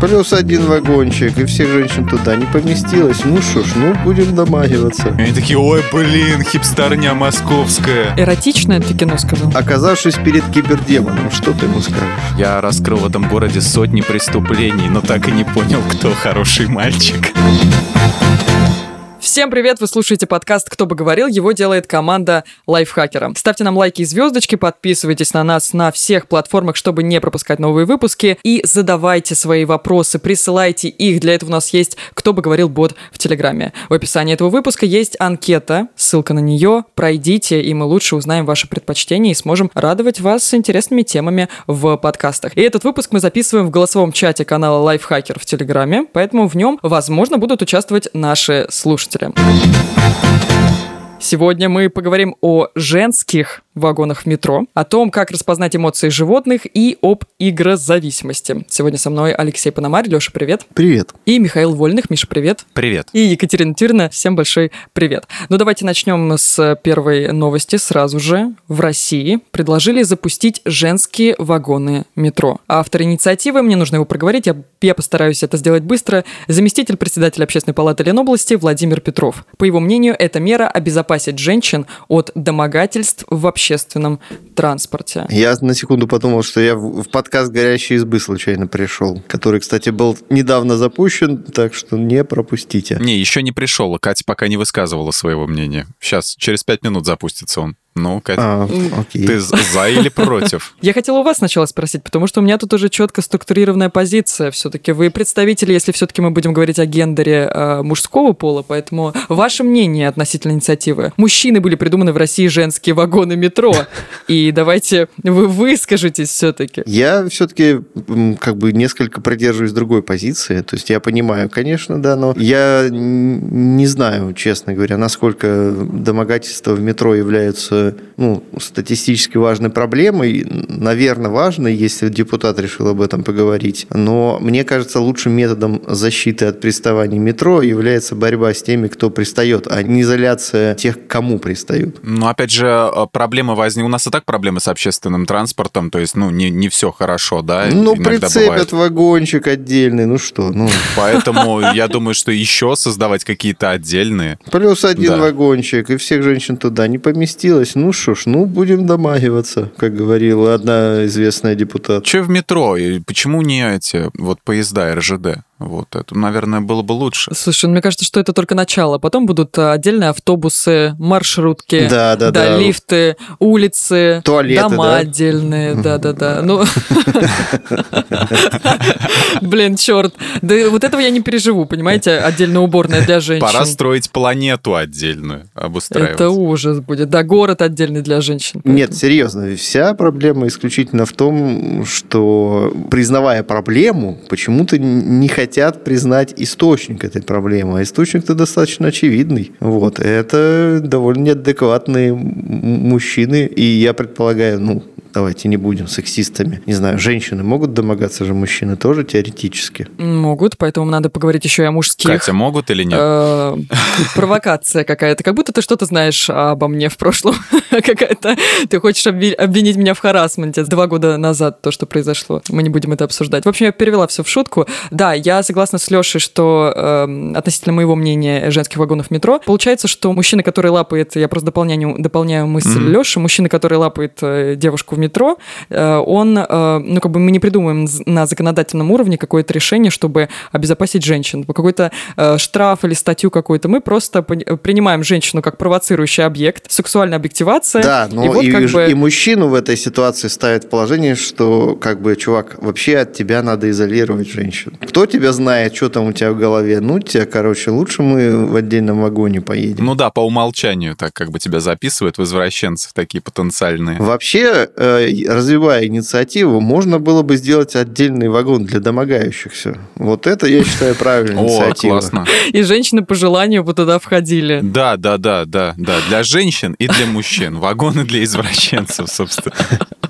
Плюс один вагончик, и всех женщин туда не поместилось. Ну что ж, ну будем домагиваться. И они такие, ой, блин, хипстерня московская. Эротичное ты кино сказал? Оказавшись перед кибердемоном, что ты ему скажешь? Я раскрыл в этом городе сотни преступлений, но так и не понял, кто хороший мальчик. Всем привет! Вы слушаете подкаст «Кто бы говорил?» Его делает команда Лайфхакера. Ставьте нам лайки и звездочки, подписывайтесь на нас на всех платформах, чтобы не пропускать новые выпуски, и задавайте свои вопросы, присылайте их. Для этого у нас есть «Кто бы говорил» бот в Телеграме. В описании этого выпуска есть анкета, ссылка на нее. Пройдите, и мы лучше узнаем ваши предпочтения и сможем радовать вас интересными темами в подкастах. И этот выпуск мы записываем в голосовом чате канала Лайфхакер в Телеграме, поэтому в нем, возможно, будут участвовать наши слушатели. To them. Сегодня мы поговорим о женских вагонах в метро, о том, как распознать эмоции животных и об игрозависимости. Сегодня со мной Алексей Пономарь. Леша, привет. Привет. И Михаил Вольных. Миша, привет. Привет. И Екатерина Тирна. Всем большой привет. Ну, давайте начнем с первой новости сразу же. В России предложили запустить женские вагоны метро. Автор инициативы, мне нужно его проговорить, я, я постараюсь это сделать быстро, заместитель председателя Общественной палаты Ленобласти Владимир Петров. По его мнению, эта мера обезопасит женщин от домогательств в общественном транспорте. Я на секунду подумал, что я в подкаст «Горящие избы» случайно пришел, который, кстати, был недавно запущен, так что не пропустите. Не, еще не пришел. Катя пока не высказывала своего мнения. Сейчас, через пять минут запустится он. Ну, Катя, А, окей. ты за или против? Я хотела у вас сначала спросить, потому что у меня тут уже четко структурированная позиция. Все-таки вы представители, если все-таки мы будем говорить о гендере э, мужского пола, поэтому ваше мнение относительно инициативы. Мужчины были придуманы в России женские вагоны метро. И давайте вы выскажитесь все-таки. Я все-таки как бы несколько придерживаюсь другой позиции. То есть я понимаю, конечно, да, но я не знаю, честно говоря, насколько домогательства в метро являются ну, статистически важной проблемой. Наверное, важной, если депутат решил об этом поговорить. Но мне кажется, лучшим методом защиты от приставаний метро является борьба с теми, кто пристает, а не изоляция тех, к кому пристают. Ну, опять же, э, проблемы возникли. У нас и так проблемы с общественным транспортом, то есть, ну, не, не все хорошо, да? Ну, иногда прицепят бывает. вагончик отдельный, ну что, ну... Поэтому я думаю, что еще создавать какие-то отдельные. Плюс один вагончик, и всех женщин туда не поместилось. Ну что ж, ну будем домагиваться, как говорила одна известная депутат. Че в метро? И почему не эти вот поезда РЖД? Вот это, наверное, было бы лучше. Слушай, ну, мне кажется, что это только начало. Потом будут а, отдельные автобусы, маршрутки, Да, да, да. лифты, улицы, Туалеты, дома да? отдельные, да-да-да. Ну, блин, черт. Да вот этого я не переживу, понимаете? Отдельная уборная для женщин. Пора строить планету отдельную, обустраивать. Это ужас будет. Да, город отдельный для женщин. Нет, серьезно, вся проблема исключительно в том, что признавая проблему, почему-то не хотят признать источник этой проблемы. А источник-то достаточно очевидный. Вот. Это довольно неадекватные мужчины. И я предполагаю, ну, давайте не будем сексистами. Не знаю, женщины могут домогаться же мужчины тоже теоретически. Могут, поэтому надо поговорить еще и о мужских. Катя, могут или нет? Э, Провокация какая-то. Как будто ты что-то знаешь обо мне в прошлом. Какая-то. Ты хочешь обви- обвинить меня в харасменте. Два года назад то, что произошло. Мы не будем это обсуждать. В общем, я перевела все в шутку. Да, я согласна с Лешей, что эм, относительно моего мнения женских вагонов метро, получается, что мужчина, который лапает, я просто дополняю, дополняю мысль Мгм. Леши, мужчина, который лапает э, девушку в метро, э, он, э, ну, как бы мы не придумаем на законодательном уровне какое-то решение, чтобы обезопасить женщин. Какой-то э, штраф или статью какую-то. Мы просто принимаем женщину как провоцирующий объект, сексуальная объективация. Да, но и вот и, как бы... и мужчину в этой ситуации ставят в положение, что, как бы, чувак, вообще от тебя надо изолировать женщину. Кто тебя знает, что там у тебя в голове? Ну, тебя, короче, лучше мы в отдельном вагоне поедем. Ну да, по умолчанию так как бы тебя записывают в извращенцев такие потенциальные. Вообще, э, развивая инициативу, можно было бы сделать отдельный вагон для домогающихся. Вот это, я считаю, правильная О, инициатива. классно. И женщины по желанию бы туда входили. Да, да, да, да, да. Для женщин и для мужчин. Вагоны для извращенцев, собственно.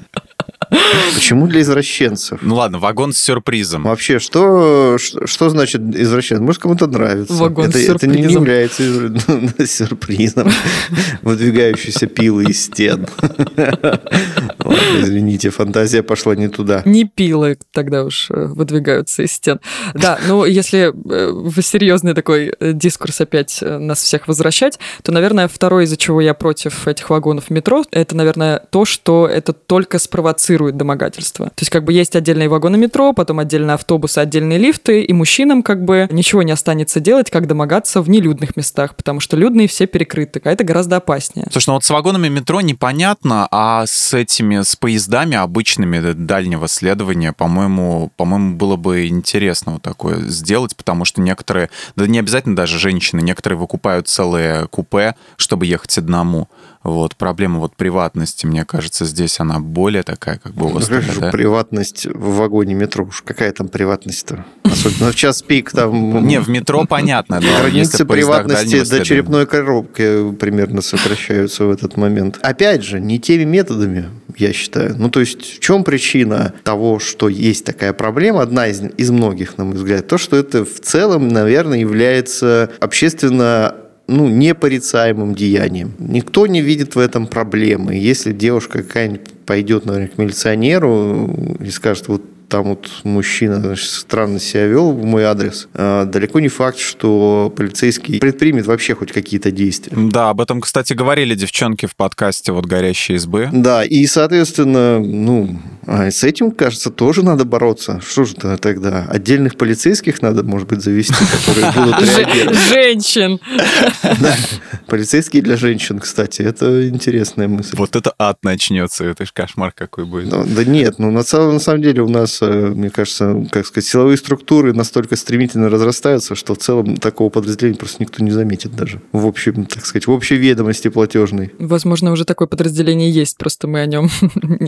Почему для извращенцев? Ну ладно, вагон с сюрпризом. Вообще, что, что, что значит извращенец? Может, кому-то нравится. Вагон это, с это не сюрпризом. является сюрпризом. Выдвигающиеся пилы из стен. Ладно, извините, фантазия пошла не туда. Не пилы тогда уж э, выдвигаются из стен. Да, ну если э, в серьезный такой э, дискурс опять нас всех возвращать, то, наверное, второе, из-за чего я против этих вагонов метро, это, наверное, то, что это только спровоцирует домогательство. То есть как бы есть отдельные вагоны метро, потом отдельные автобусы, отдельные лифты, и мужчинам как бы ничего не останется делать, как домогаться в нелюдных местах, потому что людные все перекрыты, а это гораздо опаснее. Слушай, ну вот с вагонами метро непонятно, а с этими, с поездами обычными дальнего следования, по-моему, по-моему, было бы интересно вот такое сделать, потому что некоторые, да не обязательно даже женщины, некоторые выкупают целые купе, чтобы ехать одному. Вот, проблема вот приватности, мне кажется, здесь она более такая, как бы Ну, острая, же да? Приватность в вагоне метро. Уж какая там приватность-то? Особенно в час пик там... Не, в метро понятно, но если Границы приватности до черепной коробки примерно сокращаются в этот момент. Опять же, не теми методами, я считаю. Ну, то есть, в чем причина того, что есть такая проблема? Одна из, из многих, на мой взгляд. То, что это в целом, наверное, является общественно ну, непорицаемым деянием. Никто не видит в этом проблемы. Если девушка какая-нибудь пойдет, наверное, к милиционеру и скажет, вот там вот мужчина значит, странно себя вел в мой адрес, а, далеко не факт, что полицейский предпримет вообще хоть какие-то действия. Да, об этом, кстати, говорили девчонки в подкасте вот «Горящие избы». Да, и, соответственно, ну, а с этим, кажется, тоже надо бороться. Что же то тогда? Отдельных полицейских надо, может быть, завести, которые будут Же- реагировать. Женщин. Да. Полицейские для женщин, кстати, это интересная мысль. Вот это ад начнется, это ж кошмар какой будет. Ну, да нет, ну на самом деле у нас, мне кажется, как сказать, силовые структуры настолько стремительно разрастаются, что в целом такого подразделения просто никто не заметит даже. В общем, так сказать, в общей ведомости платежной. Возможно, уже такое подразделение есть, просто мы о нем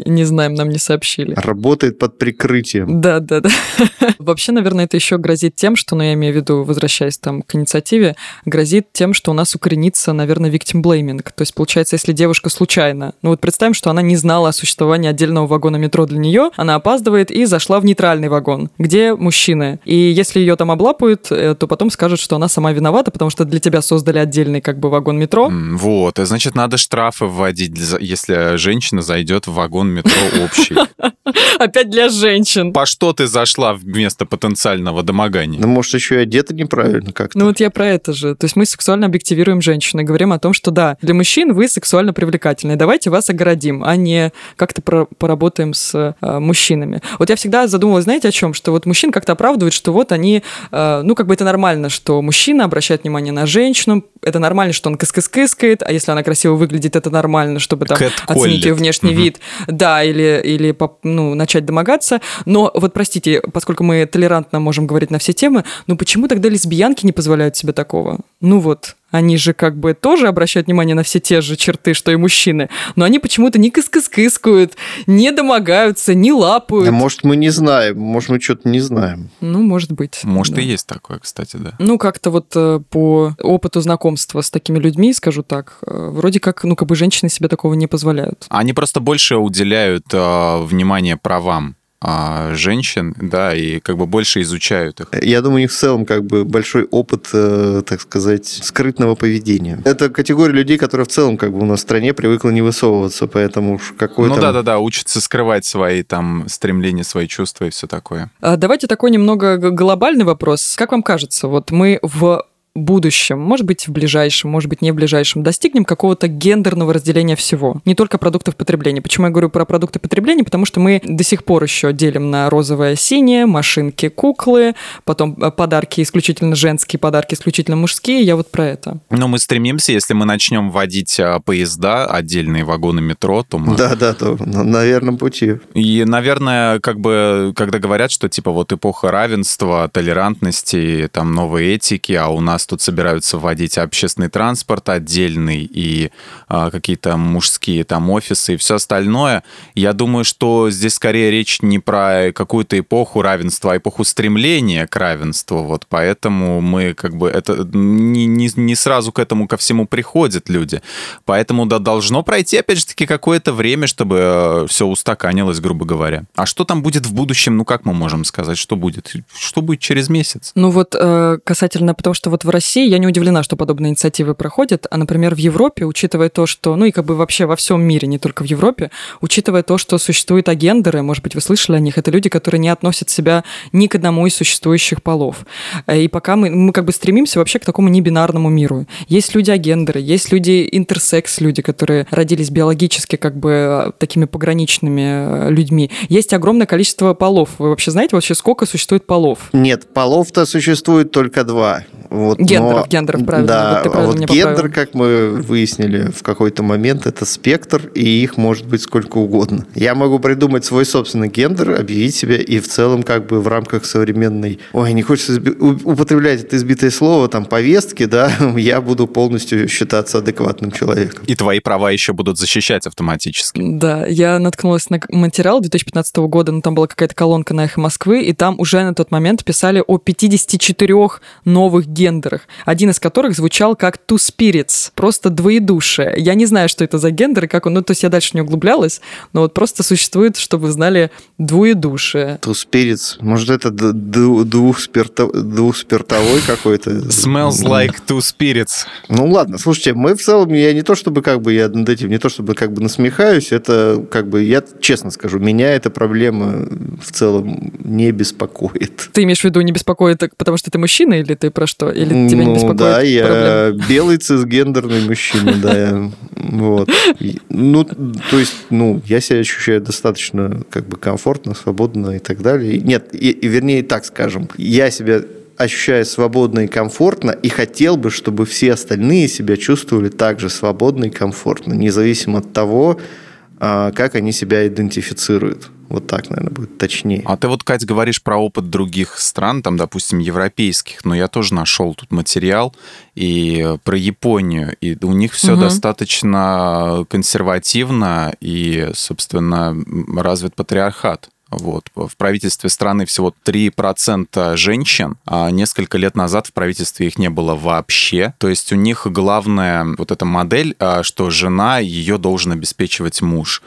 не знаем, нам не сообщили. Работает под прикрытием. Да, да, да. Вообще, наверное, это еще грозит тем, что, ну, я имею в виду, возвращаясь там к инициативе, грозит тем, что у нас укоренится, наверное, victim blaming. То есть, получается, если девушка случайно, ну вот представим, что она не знала о существовании отдельного вагона метро для нее, она опаздывает и зашла в нейтральный вагон, где мужчины. И если ее там облапают, э, то потом скажут, что она сама виновата, потому что для тебя создали отдельный как бы вагон метро. Вот, и значит, надо штрафы вводить, если женщина зайдет в вагон метро общий. Опять для женщин. По что ты зашла вместо потенциального домогания? Ну, может, еще и одета неправильно как-то. Ну вот я про это же. То есть мы сексуально объективируем женщин и говорим о том, что да, для мужчин вы сексуально привлекательны, давайте вас оградим, а не как-то про- поработаем с э, мужчинами. Вот я всегда задумывалась, знаете, о чем? Что вот мужчин как-то оправдывают, что вот они, э, ну как бы это нормально, что мужчина обращает внимание на женщину, это нормально, что он кыс-кыс-кыскает, а если она красиво выглядит, это нормально, чтобы там оценить ее внешний Мгм. вид, да, или, или ну, начать домогаться. Но вот простите, поскольку мы толерантно можем говорить на все темы, ну почему тогда лесбиянки не позволяют себе такого? Ну вот, они же как бы тоже обращают внимание на все те же черты, что и мужчины, но они почему-то не кыс-кыс-кыскают, не домогаются, не лапают. А может, мы не знаем, может, мы что-то не знаем. Ну, может быть. Может, да. и есть такое, кстати, да. Ну, как-то вот э, по опыту знакомства с такими людьми, скажу так, э, вроде как, ну, как бы женщины себе такого не позволяют. Они просто больше уделяют э, внимание правам женщин, да, и как бы больше изучают их. Я думаю, у них в целом как бы большой опыт, э, так сказать, скрытного поведения. Это категория людей, которая в целом как бы у нас в стране привыкла не высовываться, поэтому уж какой Ну да-да-да, учатся скрывать свои там стремления, свои чувства и все такое. А Давайте такой немного глобальный вопрос. Как вам кажется, вот мы в будущем, может быть, в ближайшем, может быть, не в ближайшем, достигнем какого-то гендерного разделения всего, не только продуктов потребления. Почему я говорю про продукты потребления? Потому что мы до сих пор еще делим на розовое, синее, машинки, куклы, потом э, подарки исключительно женские, подарки исключительно мужские. Я вот про это. Но мы стремимся, если мы начнем вводить а, поезда, отдельные вагоны метро, то мы... Да, да, то на, на верном пути. И, наверное, как бы, когда говорят, что типа вот эпоха равенства, толерантности, там новой этики, а у нас нас тут собираются вводить общественный транспорт отдельный и а, какие-то мужские там офисы и все остальное. Я думаю, что здесь скорее речь не про какую-то эпоху равенства, а эпоху стремления к равенству. Вот поэтому мы как бы это не, не, не сразу к этому ко всему приходят люди. Поэтому да, должно пройти, опять же таки, какое-то время, чтобы э, все устаканилось, грубо говоря. А что там будет в будущем, ну как мы можем сказать, что будет? Что будет через месяц? Ну вот э, касательно, потому что вот в России я не удивлена, что подобные инициативы проходят, а, например, в Европе, учитывая то, что, ну и как бы вообще во всем мире, не только в Европе, учитывая то, что существуют агендеры, может быть, вы слышали о них, это люди, которые не относят себя ни к одному из существующих полов. Э, и пока мы, мы как бы стремимся вообще к такому небинарному миру. Есть люди-агендеры, есть люди интерсекс, люди, которые родились биологически как бы э, такими пограничными э, людьми. Есть огромное количество полов. Вы вообще знаете вообще, сколько существует полов? Нет, полов-то существует только два. Вот, гендеров, но, гендеров, правильно. Да, вот, ты правильно вот гендер, поправил. как мы выяснили в какой-то момент, это спектр, и их может быть сколько угодно. Я могу придумать свой собственный гендер, объявить себя, и в целом как бы в рамках современной... Ой, не хочется употреблять это избитое слово, там, повестки, да, я буду полностью считаться адекватным человеком. И твои права еще будут защищать автоматически. Да, я наткнулась на материал 2015 года, ну, там была какая-то колонка на «Эхо Москвы», и там уже на тот момент писали о 54 новых гендерах гендерах, один из которых звучал как Two Spirits, просто двоедушие. Я не знаю, что это за гендер и как он, ну, то есть я дальше не углублялась, но вот просто существует, чтобы вы знали, двоедушие. Two Spirits, может, это двухспиртовой какой-то? Smells like Two Spirits. Ну, ладно, слушайте, мы в целом, я не то чтобы как бы, я над этим не то чтобы как бы насмехаюсь, это как бы, я честно скажу, меня эта проблема в целом не беспокоит. Ты имеешь в виду не беспокоит, потому что ты мужчина или ты про что? Или тебя ну, не беспокоит да, я проблема? белый цисгендерный мужчина, да. Вот. Ну, то есть, ну, я себя ощущаю достаточно как бы комфортно, свободно и так далее. Нет, и, и вернее так скажем, я себя ощущаю свободно и комфортно, и хотел бы, чтобы все остальные себя чувствовали также свободно и комфортно, независимо от того, а, как они себя идентифицируют. Вот так, наверное, будет точнее. А ты вот, Кать, говоришь про опыт других стран, там, допустим, европейских, но я тоже нашел тут материал и про Японию, и у них все угу. достаточно консервативно и, собственно, развит патриархат. Вот. В правительстве страны всего 3% женщин, а несколько лет назад в правительстве их не было вообще. То есть у них главная вот эта модель, а, что жена, ее должен обеспечивать муж.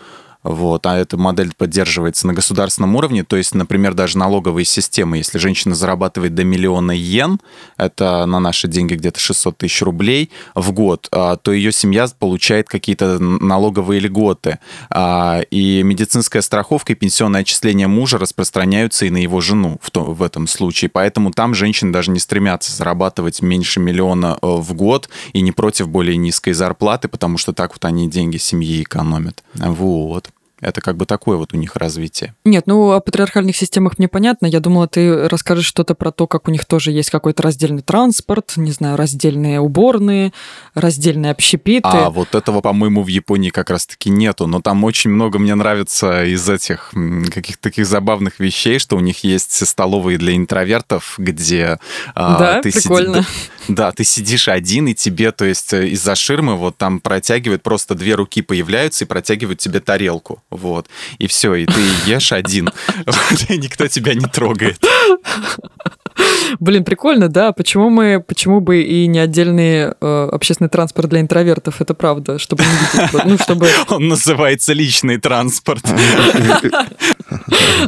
Вот, а эта модель поддерживается на государственном уровне, то есть, например, даже налоговые системы, если женщина зарабатывает до миллиона йен, это на наши деньги где-то 600 тысяч рублей в год, а, то ее семья получает какие-то налоговые льготы. А, и медицинская страховка и пенсионное отчисление мужа распространяются и на его жену в, том, в этом случае. Поэтому там женщины даже не стремятся зарабатывать меньше миллиона э, в год и не против более низкой зарплаты, потому что так вот они деньги семьи экономят. Вот. Это как бы такое вот у них развитие. Нет, ну о патриархальных системах мне понятно. Я думала, ты расскажешь что-то про то, как у них тоже есть какой-то раздельный транспорт, не знаю, раздельные уборные, раздельные общепиты. А вот этого, по-моему, в Японии как раз-таки нету. Но там очень много мне нравится из этих каких-то таких забавных вещей, что у них есть столовые для интровертов, где а, да, ты прикольно. Сиди... Да, ты сидишь один, и тебе, то есть э, из-за ширмы вот там протягивают, просто две руки появляются и протягивают тебе тарелку. Вот, и все, и ты ешь один, никто тебя не трогает. Блин, прикольно, да. Почему мы, почему бы и не отдельный э, общественный транспорт для интровертов? Это правда, чтобы не видеть, ну чтобы. Он называется личный транспорт.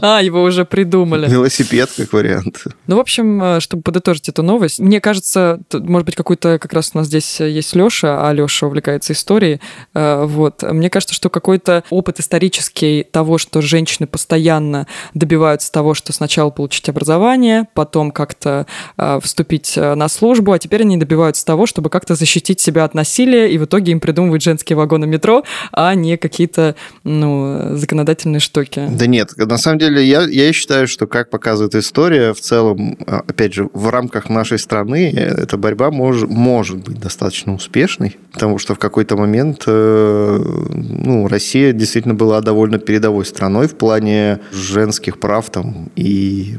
А, его уже придумали. Велосипед как вариант. Ну, в общем, э, чтобы подытожить эту новость, мне кажется, может быть, какой-то как раз у нас здесь есть Леша, а Леша увлекается историей. Э, вот. Мне кажется, что какой-то опыт исторический того, что женщины постоянно добиваются того, что сначала получить образование, потом как-то э, вступить на службу, а теперь они добиваются того, чтобы как-то защитить себя от насилия, и в итоге им придумывают женские вагоны метро, а не какие-то ну, законодательные штуки. Да нет, на самом деле я, я считаю, что, как показывает история, в целом, а, опять же, в рамках нашей страны эта борьба мож, может быть достаточно успешной, потому что в какой-то момент э, ну, Россия действительно была довольно передовой страной в плане женских прав там и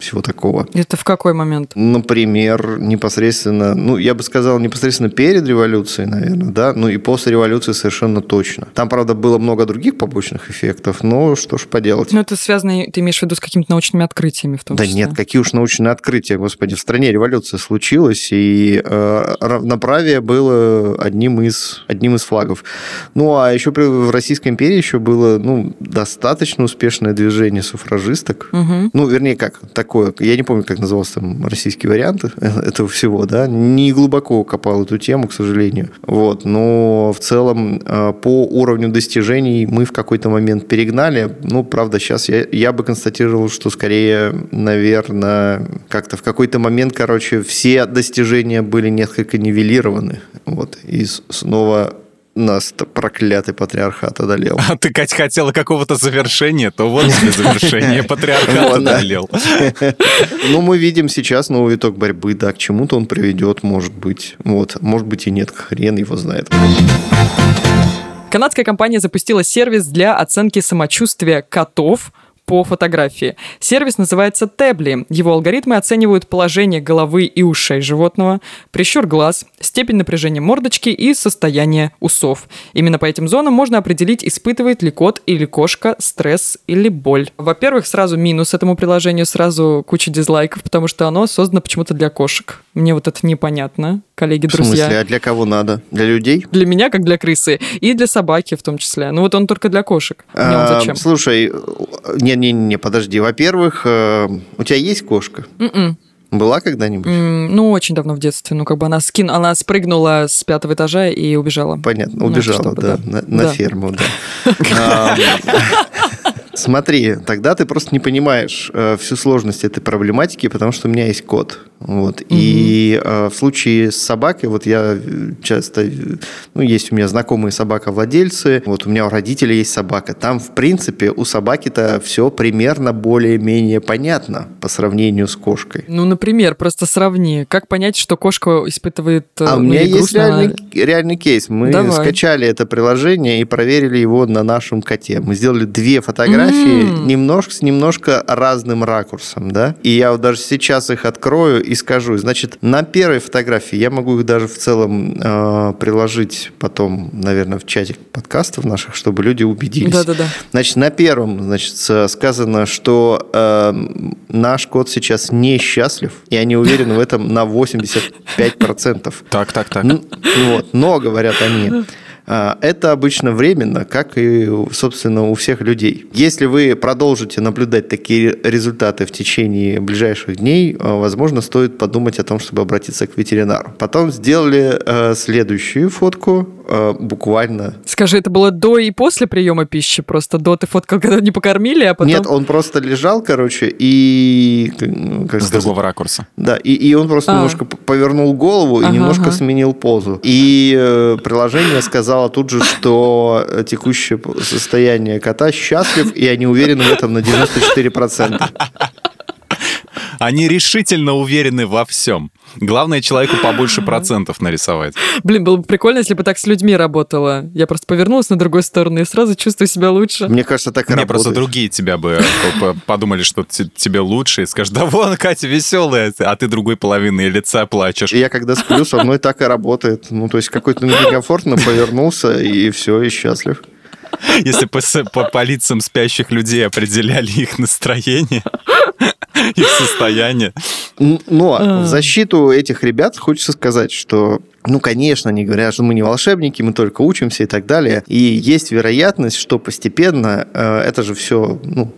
всего такого. Это в какой момент? Например, непосредственно, ну, я бы сказал, непосредственно перед революцией, наверное, да, ну и после революции совершенно точно. Там, правда, было много других побочных эффектов, но что ж поделать. Ну, это связано, ты имеешь в виду, с какими-то научными открытиями в том да числе? нет, какие уж научные открытия, господи. В стране революция случилась, и э, равноправие было одним из, одним из флагов. Ну, а еще в Российской империи еще было, ну, достаточно успешное движение суфражисток. Угу. Ну, вернее, как такое, я не помню, как назывался там российский вариант этого всего, да, не глубоко копал эту тему, к сожалению. Вот, но в целом э, по уровню достижений мы в какой-то момент перегнали. Ну, правда, сейчас я, я бы констатировал, что скорее, наверное, как-то в какой-то момент, короче, все достижения были несколько нивелированы. Вот, и снова нас проклятый патриархат одолел. А ты, Кать, хотела какого-то завершения, то вот тебе завершение патриархат одолел. Ну, мы видим сейчас новый виток борьбы, да, к чему-то он приведет, может быть. Вот, может быть и нет, хрен его знает. Канадская компания запустила сервис для оценки самочувствия котов по фотографии. Сервис называется Тебли. Его алгоритмы оценивают положение головы и ушей животного, прищур глаз, степень напряжения мордочки и состояние усов. Именно по этим зонам можно определить, испытывает ли кот или кошка стресс или боль. Во-первых, сразу минус этому приложению, сразу куча дизлайков, потому что оно создано почему-то для кошек. Мне вот это непонятно, коллеги, В друзья. смысле, а для кого надо? Для людей? Для меня, как для крысы, и для собаки в том числе. Ну вот он только для кошек. Мне он А, зачем? Слушай, не-не-не, подожди. Во-первых, э, у тебя есть кошка? М-м. Была когда-нибудь? М, Ну, очень давно в детстве. Ну, как бы она скин, она спрыгнула с пятого этажа и убежала. Понятно, Ну, убежала, чтобы, да, да. на, на Да. ферму, да. А, Смотри, тогда ты просто не понимаешь э, всю сложность этой проблематики, потому что у меня есть кот. Вот. И э, в случае с собакой, вот я э, часто, ну, есть у меня знакомые собаковладельцы, вот у меня у родителей есть собака. Там, в принципе, у собаки-то все примерно более-менее понятно по сравнению с кошкой. Ну, например, просто сравни. Как понять, что кошка испытывает э, А у ну, меня есть реальный, реальный кейс. Мы Давай. скачали это приложение и проверили его на нашем коте. Мы сделали две фотографии, М. немножко с немножко разным ракурсом, да. И я вот даже сейчас их открою и скажу. Значит, на первой фотографии я могу их даже в целом э, приложить потом, наверное, в чатик подкастов наших, чтобы люди убедились. Да-да-да. Значит, на первом, значит, сказано, что э, наш кот сейчас несчастлив, и они уверены в этом на 85%. Так, так, так. Вот, но, говорят они, это обычно временно, как и, собственно, у всех людей. Если вы продолжите наблюдать такие результаты в течение ближайших дней, а, возможно, стоит подумать о том, чтобы обратиться к ветеринару. Потом сделали э, следующую фотку, э, буквально Скажи, это было до и после приема пищи? Просто до ты фоткал, когда не покормили, а потом... Нет, он просто лежал, короче, и... ну, Как С сказать, другого ракурса. Да, и, и он просто А. немножко повернул голову и Ага, немножко ага. сменил позу. И э, приложение сказало тут же, что текущее состояние кота счастлив, и они уверены в этом на 94%. Они решительно уверены во всем. Главное человеку побольше процентов нарисовать. Блин, было бы прикольно, если бы так с людьми работало. Я просто повернулась на другой сторону и сразу чувствую себя лучше. Мне кажется, так и Не, просто другие тебя бы п- подумали, что тебе лучше, и скажут, да вон, Катя веселая, а ты другой половиной лица плачешь. И Я когда сплю, со мной так и работает. Ну, то есть какой-то некомфортно повернулся, и все, и счастлив. Если по, по, по лицам спящих людей определяли их настроение, их состояние. Но А. в защиту этих ребят хочется сказать, что ну, конечно, они говорят, что мы не волшебники, мы только учимся и так далее. И есть вероятность, что постепенно э, это же все, ну,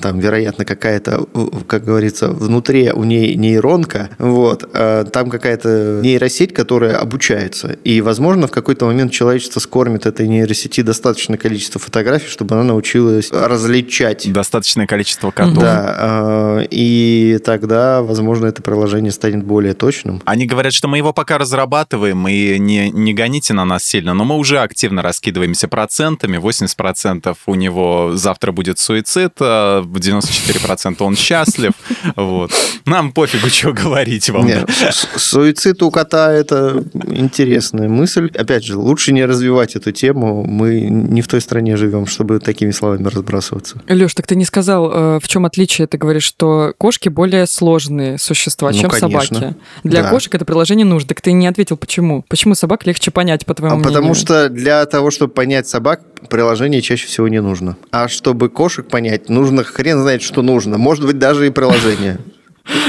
там, вероятно, какая-то, как говорится, внутри у ней нейронка, вот, э, там какая-то нейросеть, которая обучается. И, возможно, в какой-то момент человечество скормит этой нейросети достаточное количество фотографий, чтобы она научилась различать Достаточное количество котов. да, э, и тогда, возможно, это приложение станет более точным. Они говорят, что мы его пока разрабатываем, и не, не гоните на нас сильно, но мы уже активно раскидываемся процентами. 80% у него завтра будет суицид, а 94% он счастлив. Вот. Нам пофигу, что говорить вам. Нет, суицид у кота – это интересная мысль. Опять же, лучше не развивать эту тему. Мы не в той стране живем, чтобы такими словами разбрасываться. Леш, так ты не сказал, э, в чем отличие? Ты говоришь, что кошки более сложные существа, ну, чем конечно. собаки. Для да. кошек это приложение нужно. Так ты не ответил, почему? Почему собак легче понять, по твоему а мнению? Потому что для того, чтобы понять собак, приложение чаще всего не нужно. А чтобы кошек понять, нужно хрен знает, что нужно. Может быть, даже и приложение.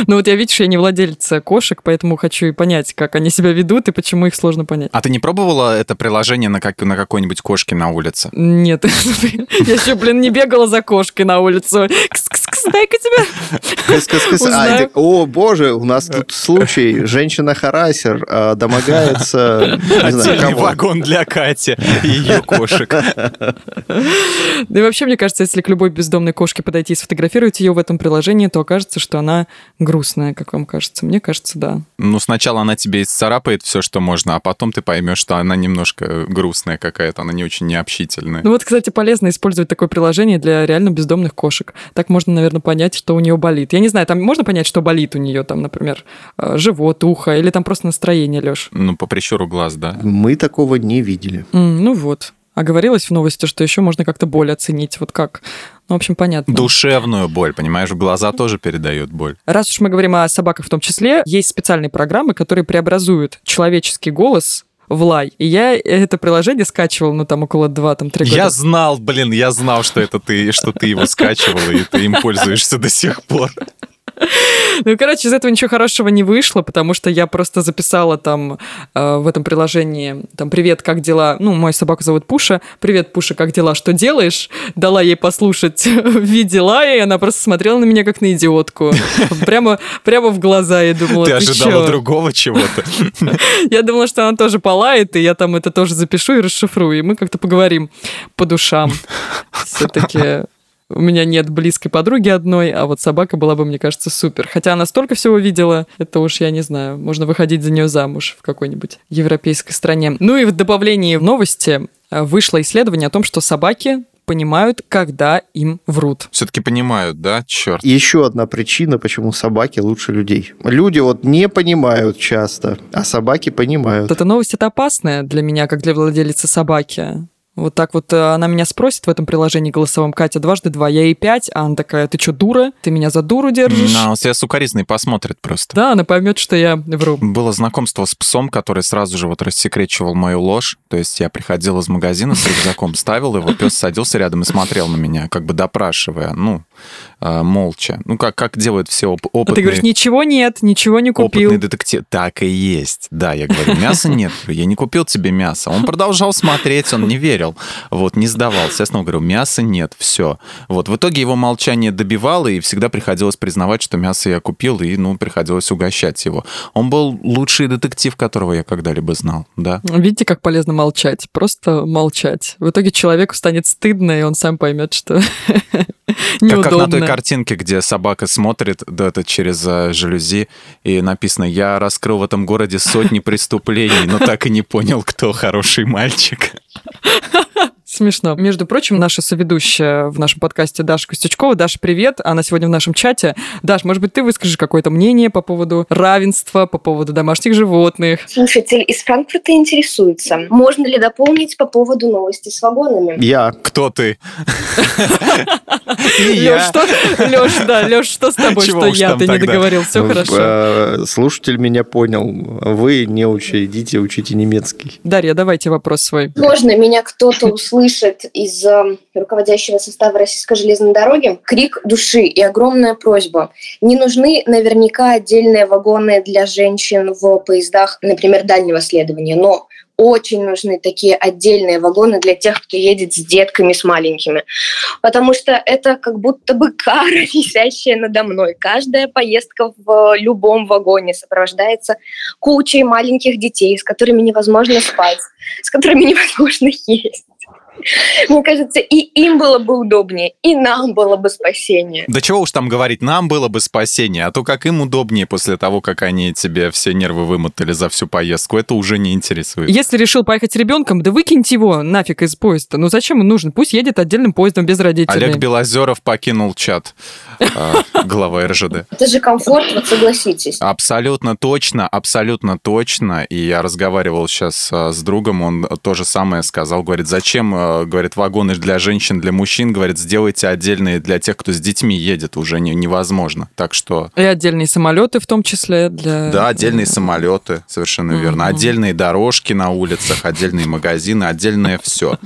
Ну вот я, видишь, я не владелица кошек, поэтому хочу и понять, как они себя ведут и почему их сложно понять. А ты не пробовала это приложение на, как, на какой-нибудь кошке на улице? Нет. Я еще, блин, не бегала за кошкой на улицу. Кс-кс-кс, дай-ка тебя О, боже, у нас тут случай. Женщина-харасер а, домогается... Отдельный вагон для Кати и ее кошек. Да и вообще, мне кажется, если к любой бездомной кошке подойти и сфотографировать ее в этом приложении, то окажется, что она грустная, как вам кажется. Мне кажется, да. Ну, сначала она тебе исцарапает все, что можно, а потом ты поймешь, что она немножко грустная какая-то, она не очень необщительная. Ну вот, кстати, полезно использовать такое приложение для реально бездомных кошек. Так можно, наверное, понять, что у нее болит. Я не знаю, там можно понять, что болит у нее, там, например, э, живот, ухо, или там просто настроение, Леш? Ну, по прищуру глаз, да. Мы такого не видели. Mm, ну вот. А говорилось в новости, что еще можно как-то боль оценить. Вот как? Ну, в общем, понятно. Душевную боль, понимаешь? Глаза тоже передают боль. Раз уж мы говорим о собаках в том числе, есть специальные программы, которые преобразуют человеческий голос в лай. И я это приложение скачивал, ну, там, около 2-3 года. Я знал, блин, я знал, что это ты, что ты его скачивала, и ты им пользуешься до сих пор. Ну, короче, из этого ничего хорошего не вышло, потому что я просто записала там э, в этом приложении, там, привет, как дела? Ну, мою собаку зовут Пуша. Привет, Пуша, как дела? Что делаешь? Дала ей послушать в виде лая, и она просто смотрела на меня как на идиотку. Прямо, прямо в глаза я думала, ты, ты ожидала чё? другого чего-то. Я думала, что она тоже полает, и я там это тоже запишу и расшифрую, и мы как-то поговорим по душам. Все-таки у меня нет близкой подруги одной, а вот собака была бы, мне кажется, супер. Хотя она столько всего видела, это уж я не знаю, можно выходить за нее замуж в какой-нибудь европейской стране. Ну и в добавлении в новости э, вышло исследование о том, что собаки понимают, когда им врут. Все-таки понимают, да? Черт. Еще одна причина, почему собаки лучше людей. Люди вот не понимают часто, а собаки понимают. Эта новость это опасная для меня, как для владелицы собаки. Вот так вот э, она меня спросит в этом приложении голосовом, Катя, дважды два, я ей пять, а она такая, ты что, дура? Ты меня за дуру держишь? На, он себя сукоризный посмотрит просто. Да, она поймет, что я вру. Было знакомство с псом, который сразу же вот рассекречивал мою ложь. То есть я приходил из магазина с рюкзаком, ставил его, пес садился рядом и смотрел на меня, как бы допрашивая, ну, э, молча. Ну, как, как делают все оп- опытные... А ты говоришь, ничего нет, ничего не купил. Опытный детектив. Так и есть. Да, я говорю, мяса нет. Я не купил тебе мясо. Он продолжал смотреть, он не верил. Вот, не сдавался. Я снова говорю, мяса нет, все. Вот, в итоге его молчание добивало, и всегда приходилось признавать, что мясо я купил, и, ну, приходилось угощать его. Он был лучший детектив, которого я когда-либо знал, да. Видите, как полезно молчать? Просто молчать. В итоге человеку станет стыдно, и он сам поймет, что Как, как на той картинке, где собака смотрит да, это через uh, жалюзи, и написано «Я раскрыл в этом городе сотни преступлений, но так и не понял, кто хороший мальчик». Смешно. Между прочим, наша соведущая в нашем подкасте Даша Костючкова. Даша, привет. Она сегодня в нашем чате. Даш, может быть, ты выскажешь какое-то мнение по поводу равенства, по поводу домашних животных? Слушатель из Франкфурта интересуется. Можно ли дополнить по поводу новости с вагонами? Я. Кто ты? Леш, что? Леш, да, Леш, что с тобой, что я? Ты не договорил, все хорошо. Э, слушатель меня понял. Вы не учите, идите, учите немецкий. Дарья, давайте вопрос свой. Можно меня кто-то услышать слышит из э, руководящего состава Российской железной дороги крик души и огромная просьба. Не нужны наверняка отдельные вагоны для женщин в поездах, например, дальнего следования, но очень нужны такие отдельные вагоны для тех, кто едет с детками, с маленькими. Потому что это как будто бы кара, висящая надо мной. Каждая поездка в любом вагоне сопровождается кучей маленьких детей, с которыми невозможно спать, с которыми невозможно есть. Мне кажется, и им было бы удобнее, и нам было бы спасение. Да чего уж там говорить, нам было бы спасение, а то как им удобнее после того, как они тебе все нервы вымотали за всю поездку, это уже не интересует. Если решил поехать с ребенком, да выкиньте его нафиг из поезда. Ну зачем он нужен? Пусть едет отдельным поездом без родителей. Олег Белозеров покинул чат, а, глава РЖД. Это же комфорт, вот согласитесь. Абсолютно точно, абсолютно точно. И я разговаривал сейчас а, с другом, он то же самое сказал, говорит, зачем, а, говорит, вагоны для женщин, для мужчин, говорит, сделайте отдельные для тех, кто с детьми едет, уже не, невозможно. Так что... И отдельные самолеты в том числе для... Да, отдельные самолеты, совершенно верно. Отдельные дорожки на улицах, отдельные магазины, отдельное все.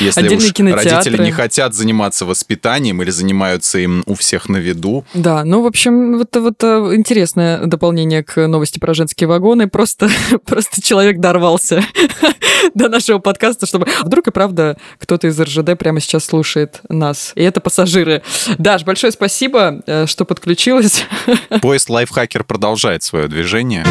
Если Отдельные уж родители не хотят заниматься воспитанием или занимаются им у всех на виду, Да, ну, в общем, вот, вот э, интересное дополнение к новости про женские вагоны. Просто, просто человек дорвался до нашего подкаста, чтобы... Вдруг и правда кто-то из РЖД прямо сейчас слушает нас. И это пассажиры. Даш, большое спасибо, э, что подключилась. поезд лайфхакер продолжает свое движение.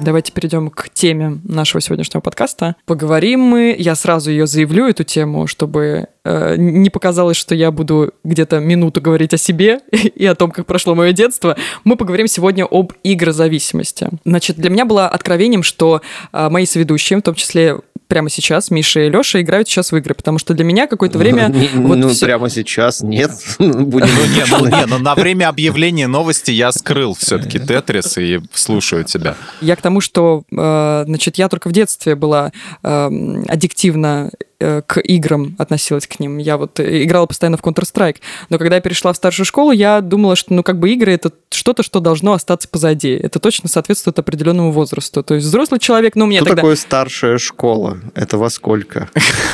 Давайте перейдем к теме нашего сегодняшнего подкаста. Поговорим мы, я сразу ее заявлю, эту тему, чтобы э, не показалось, что я буду где-то минуту говорить о себе и о том, как прошло мое детство. Мы поговорим сегодня об игрозависимости. Значит, для меня было откровением, что э, мои соведущие, в том числе прямо сейчас, Миша и Леша, играют сейчас в игры, потому что для меня какое-то время... Не- вот Ну, всё- прямо сейчас нет. Будем Ну, не, ну, не, ну, на время объявления новости я скрыл все-таки Тетрис и слушаю тебя. Я к тому, что, э, значит, я только в детстве была э, аддиктивна к играм относилась к ним. Я вот э, играла постоянно в Counter-Strike. Но когда я перешла в старшую школу, я думала, что, ну, как бы игры — это что-то, что должно остаться позади. Это точно соответствует определенному возрасту. То есть взрослый человек, ну, мне Что тогда... такое старшая школа? Это во сколько?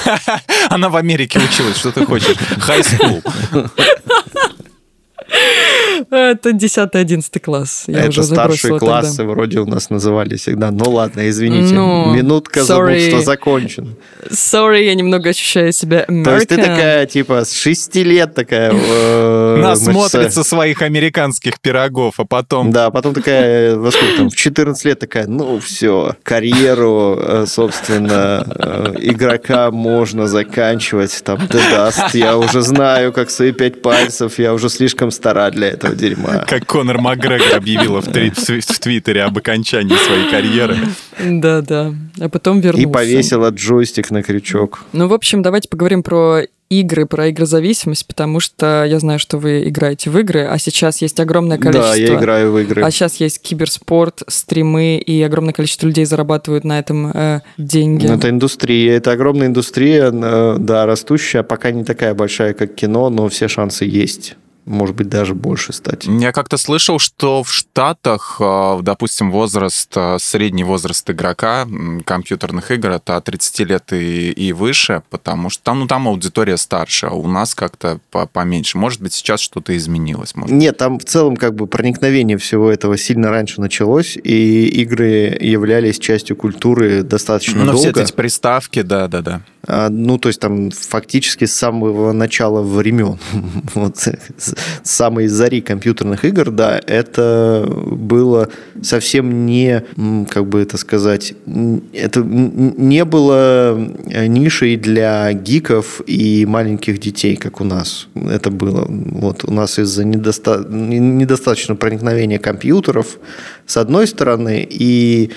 Она в Америке училась, что ты хочешь? High school. Это 10-11 класс. Я Это уже старшие забросила тогда. классы вроде у нас называли всегда. Ну ладно, извините. Ну, Минутка sorry. занудства закончена. Sorry, я немного ощущаю себя То есть ты American. такая, типа, с 6 лет такая... э, Насмотрится своих американских пирогов, а потом... Да, потом такая, во сколько там, в 14 лет такая, ну все, карьеру, э, собственно, э, игрока можно заканчивать, там, The Dust, я уже знаю, как свои пять пальцев, я уже слишком стара для этого дерьма. Как Конор Макгрегор объявила в, три- в Тви- в Твиттере об окончании своей карьеры. Да-да. А потом вернулся. И повесила джойстик на крючок. Ну, в общем, давайте поговорим про игры, про игрозависимость, потому что я знаю, что вы играете в игры, а сейчас есть огромное количество... Да, я играю в игры. А сейчас есть киберспорт, стримы, и огромное количество людей зарабатывают на этом э, деньги. Ну, Это индустрия, это огромная индустрия, э, да, растущая, пока не такая большая, как кино, но все шансы есть. Может быть, даже больше стать. Я как-то слышал, что в Штатах, э, допустим, возраст, э, средний возраст игрока компьютерных игр это от 30 лет и, и выше, потому что там, ну, там аудитория старше, а у нас как-то по- поменьше. Может быть, сейчас что-то изменилось. Может. Нет, там в целом как бы проникновение всего этого сильно раньше началось, и игры являлись частью культуры достаточно Ну, все долго. эти приставки, да-да-да. А, Ну, то есть там фактически с самого начала времен, вот, с самой зари компьютерных игр, да, это было совсем не, как бы это сказать, это не было э, нишей для гиков и маленьких детей, как у нас это было. Вот у нас из-за недоста- не- недостаточно проникновения компьютеров, с одной стороны, и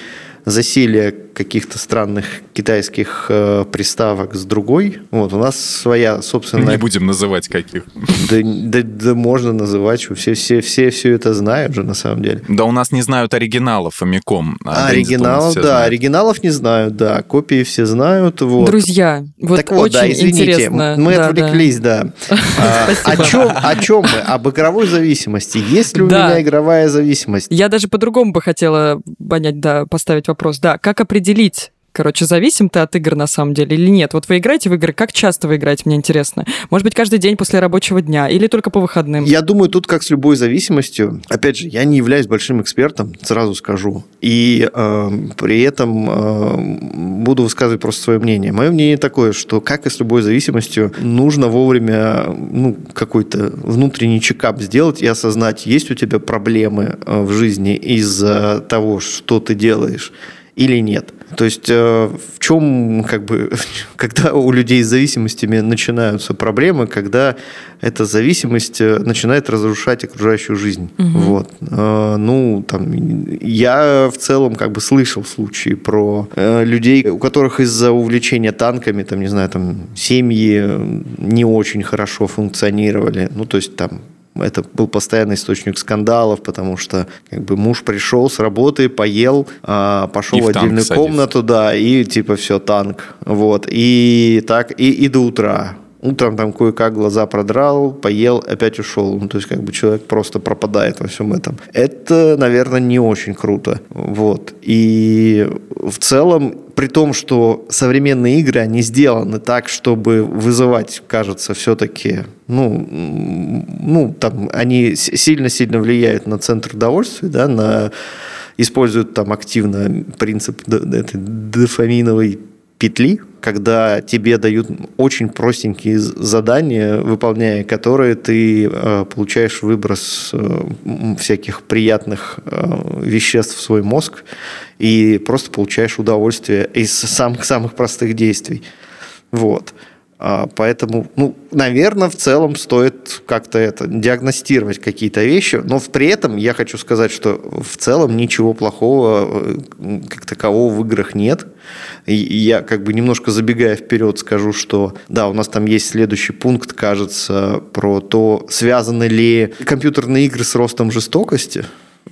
засилие каких-то странных китайских э, приставок с другой. Вот, у нас своя Не собственная... будем называть каких. Да, да- да можно называть, что все, все, все, все это знают же на самом деле. Да у нас не знают оригиналов Famicom. а оригиналов, да, знают. оригиналов не знают, да, копии все знают. Вот. Друзья, вот так вот, очень да, извините, интересно. мы Да, отвлеклись, да. А, О чем, о чем мы? Об игровой зависимости. Есть ли у Да. меня игровая зависимость? Я даже по-другому бы хотела понять, да, поставить вопрос. Да, как определить, короче, зависим ты от игр на самом деле или нет? Вот вы играете в игры, как часто вы играете, мне интересно. Может быть, каждый день после рабочего дня или только по выходным? Я думаю, тут как с любой зависимостью. Опять же, я не являюсь большим экспертом, сразу скажу. И э, при этом э, буду высказывать просто свое мнение. Мое мнение такое, что как и с любой зависимостью, нужно вовремя ну, какой-то внутренний чекап сделать и осознать, есть у тебя проблемы э, в жизни из-за того, что ты делаешь. Или нет. То есть э, в чем, как бы, когда у людей с зависимостями начинаются проблемы, когда эта зависимость э, начинает разрушать окружающую жизнь. Угу. Вот. Э, ну, там, я в целом как бы слышал случаи про людей, у которых из-за увлечения танками, там, не знаю, там, семьи не очень хорошо функционировали. Ну, то есть там это был постоянный источник скандалов, потому что как бы муж пришел с работы, поел, а, пошел и в, отдельную комнату, да, и типа все, танк. Вот. И так, и, и до утра. Утром там кое-как глаза продрал, поел, опять ушел. Ну, то есть, как бы человек просто пропадает во всем этом. Это, наверное, не очень круто. Вот. И в целом, при том, что современные игры, они сделаны так, чтобы вызывать, кажется, все-таки, ну, ну, там, они сильно-сильно влияют на центр удовольствия, да, на используют там активно принцип этой дофаминовой петли, когда тебе дают очень простенькие задания, выполняя которые ты э, получаешь выброс э, всяких приятных э, веществ в свой мозг и просто получаешь удовольствие из самых-самых простых действий. Вот. А, поэтому, ну, наверное, в целом стоит как-то это диагностировать какие-то вещи, но при этом я хочу сказать, что в целом ничего плохого э, как такового в играх нет. И я как бы немножко забегая вперед скажу, что да, у нас там есть следующий пункт, кажется, про то, связаны ли компьютерные игры с ростом жестокости.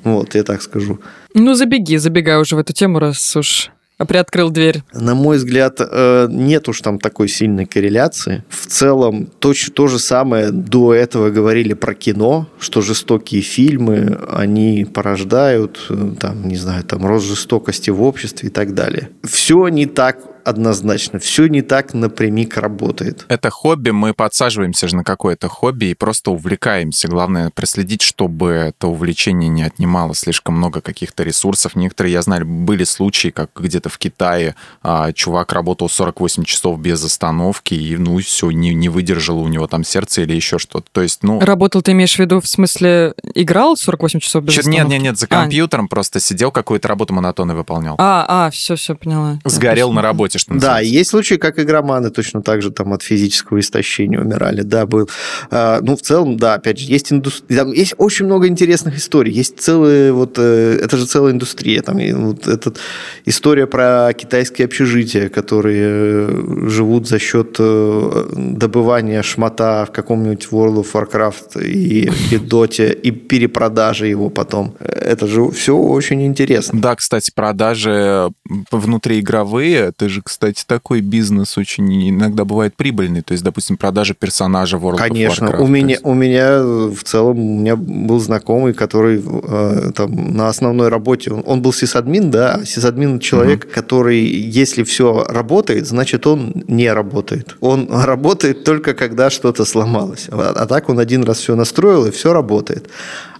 Вот, я так скажу. Ну, забеги, забегай уже в эту тему, раз уж приоткрыл дверь? На мой взгляд, э, нет уж там такой сильной корреляции. В целом, то, то же самое до этого говорили про кино, что жестокие фильмы, они порождают, э, там, не знаю, там, рост жестокости в обществе и так далее. Все не так однозначно. Все не так напрямик работает. Это хобби, мы подсаживаемся же на какое-то хобби и просто увлекаемся. Главное проследить, чтобы это увлечение не отнимало слишком много каких-то ресурсов. Некоторые, я знаю, были случаи, как где-то в Китае а, чувак работал 48 часов без остановки, и, ну, все, не, не выдержало у него там сердце или еще что-то. То есть, ну... Работал, ты имеешь в виду, в смысле, играл 48 часов без остановки? Нет, нет, нет, за а. компьютером а. просто сидел, какую-то работу монотонно выполнял. А, а, все, все, поняла. Сгорел на работе работе, что называется. Да, есть случаи, как игроманы точно так же там от физического истощения умирали, да, был. А, ну, в целом, да, опять же, есть индустрия, там есть очень много интересных историй, есть целые, вот, э, это же целая индустрия, там, вот этот, история про китайские общежития, которые э, живут за счет э, добывания шмата в каком-нибудь World of Warcraft и, и Dota, и перепродажи его потом. Это же все очень интересно. Да, кстати, продажи внутриигровые, это же, кстати, такой бизнес очень иногда бывает прибыльный. То есть, допустим, продажа персонажа World Конечно. of Warcraft. У меня, у меня в целом у меня был знакомый, который э, там, на основной работе, он был сисадмин, да, сисадмин человек, угу. который, если все работает, значит, он не работает. Он работает только когда что-то сломалось. А, а так он один раз все настроил, и все работает.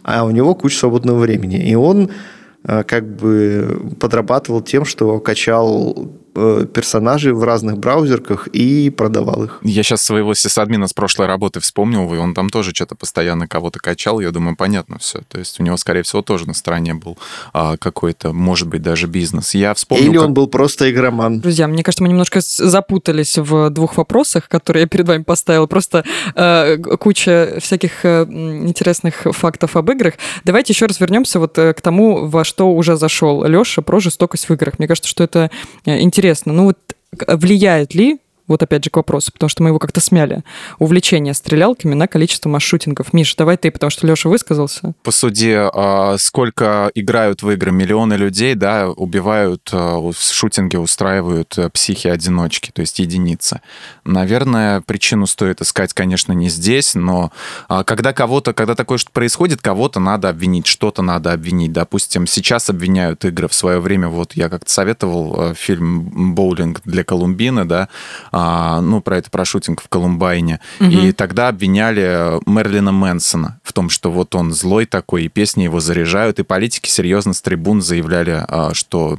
А у него куча свободного времени. И он э, как бы подрабатывал тем, что качал персонажей в разных браузерках и продавал их. Я сейчас своего сисадмина с прошлой работы вспомнил, и он там тоже что-то постоянно кого-то качал. Я думаю, понятно все. То есть у него, скорее всего, тоже на стороне был а, какой-то, может быть, даже бизнес. Я вспомнил... Или как... он был просто игроман. Друзья, мне кажется, мы немножко запутались в двух вопросах, которые я перед вами поставила. Просто э, куча всяких э, интересных фактов об играх. Давайте еще раз вернемся вот э, к тому, во что уже зашел Леша про жестокость в играх. Мне кажется, что это э, интересно интересно, ну вот влияет ли вот опять же к вопросу, потому что мы его как-то смяли. Увлечение стрелялками на количество масс-шутингов. Миш, давай ты, потому что Леша высказался. По суде, а, сколько играют в игры миллионы людей, да, убивают, а, в шутинге устраивают э, психи-одиночки, то есть единицы. Наверное, причину стоит искать, конечно, не здесь, но а, когда кого-то, когда такое что происходит, кого-то надо обвинить, что-то надо обвинить. Допустим, сейчас обвиняют игры в свое время. Вот я как-то советовал э, фильм «Боулинг для Колумбины», да, а, ну, про это, про шутинг в Колумбайне. Угу. И тогда обвиняли Мерлина Мэнсона в том, что вот он злой такой, и песни его заряжают, и политики серьезно с трибун заявляли, а, что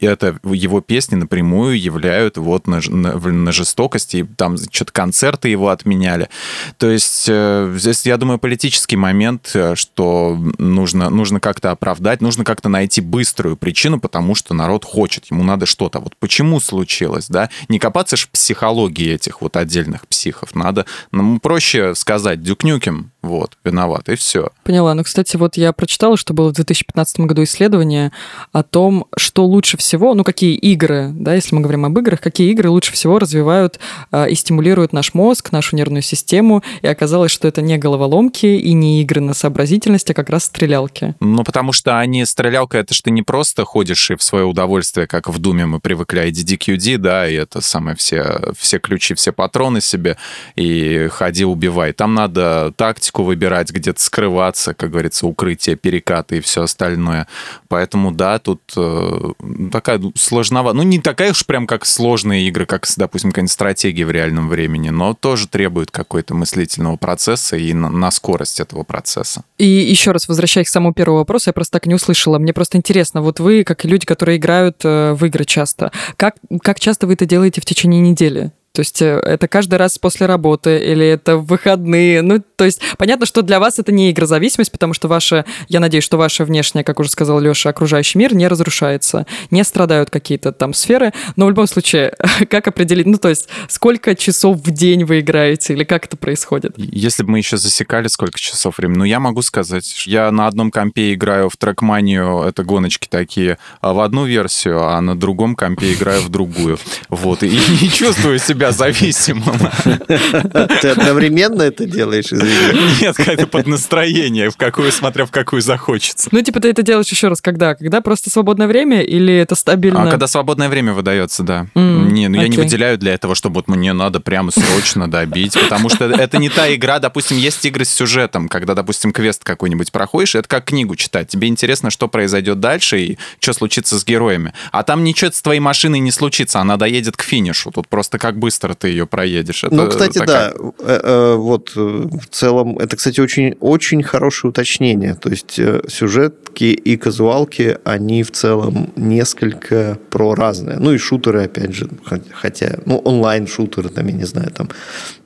это его песни напрямую являют вот на, на, на жестокости, и там что-то концерты его отменяли. То есть э, здесь, я думаю, политический момент, э, что нужно, нужно как-то оправдать, нужно как-то найти быструю причину, потому что народ хочет, ему надо что-то. Вот почему случилось, да? Не копаться ж в психологии этих вот отдельных психов. Надо, ну, проще сказать, Дюкнюким, вот, виноват, и все. Поняла. Ну, кстати, вот я прочитала, что было в 2015 году исследование о том, что лучше всего, ну, какие игры, да, если мы говорим об играх, какие игры лучше всего развивают э, и стимулируют наш мозг, нашу нервную систему, и оказалось, что это не головоломки и не игры на сообразительность, а как раз стрелялки. Ну, потому что они, стрелялка, это что ты не просто ходишь и в свое удовольствие, как в Думе мы привыкли, IDDQD, да, и это самое все, все ключи, все патроны себе, и ходи убивай. Там надо тактику выбирать, где-то скрываться, как говорится, укрытие, перекаты и все остальное. Поэтому, да, тут э, такая сложновато. Ну, не такая уж прям как сложные игры, как, допустим, какая-нибудь стратегия в реальном времени, но тоже требует какой-то мыслительного процесса и на, на скорость этого процесса. И еще раз, возвращаясь к самому первому вопросу, я просто так не услышала. Мне просто интересно, вот вы, как люди, которые играют э, в игры часто, как, как часто вы это делаете в течение недели? деле. То есть э, это каждый раз после работы или это в выходные. Ну, то есть понятно, что для вас это не игрозависимость, потому что ваша, я надеюсь, что ваша внешняя, как уже сказал Леша, окружающий мир не разрушается, не страдают какие-то там сферы. Но в любом случае, как определить, ну, то есть сколько часов в день вы играете или как это происходит? Если бы мы еще засекали, сколько часов времени, ну, я могу сказать, я на одном компе играю в трекманию, это гоночки такие, а в одну версию, а на другом компе играю в другую. Вот, и не чувствую себя себя зависимым. Ты одновременно это делаешь, извини? Нет, какое-то под настроение, в какую, смотря в какую захочется. Ну, типа, ты это делаешь еще раз, когда? Когда просто свободное время или это стабильно? А когда свободное время выдается, да. Mm, не, ну okay. я не выделяю для этого, чтобы вот мне надо прямо срочно добить, потому что это не та игра, допустим, есть игры с сюжетом, когда, допустим, квест какой-нибудь проходишь, это как книгу читать. Тебе интересно, что произойдет дальше и что случится с героями. А там ничего с твоей машиной не случится, она доедет к финишу. Тут просто как быстро быстро ты ее проедешь. Это ну, кстати, такая... да. Э, э, вот э, в целом, это, кстати, очень, очень хорошее уточнение. То есть сюжетки и казуалки, они в целом несколько про разные. Ну и шутеры, опять же, хотя, ну, онлайн-шутеры, там, я не знаю, там.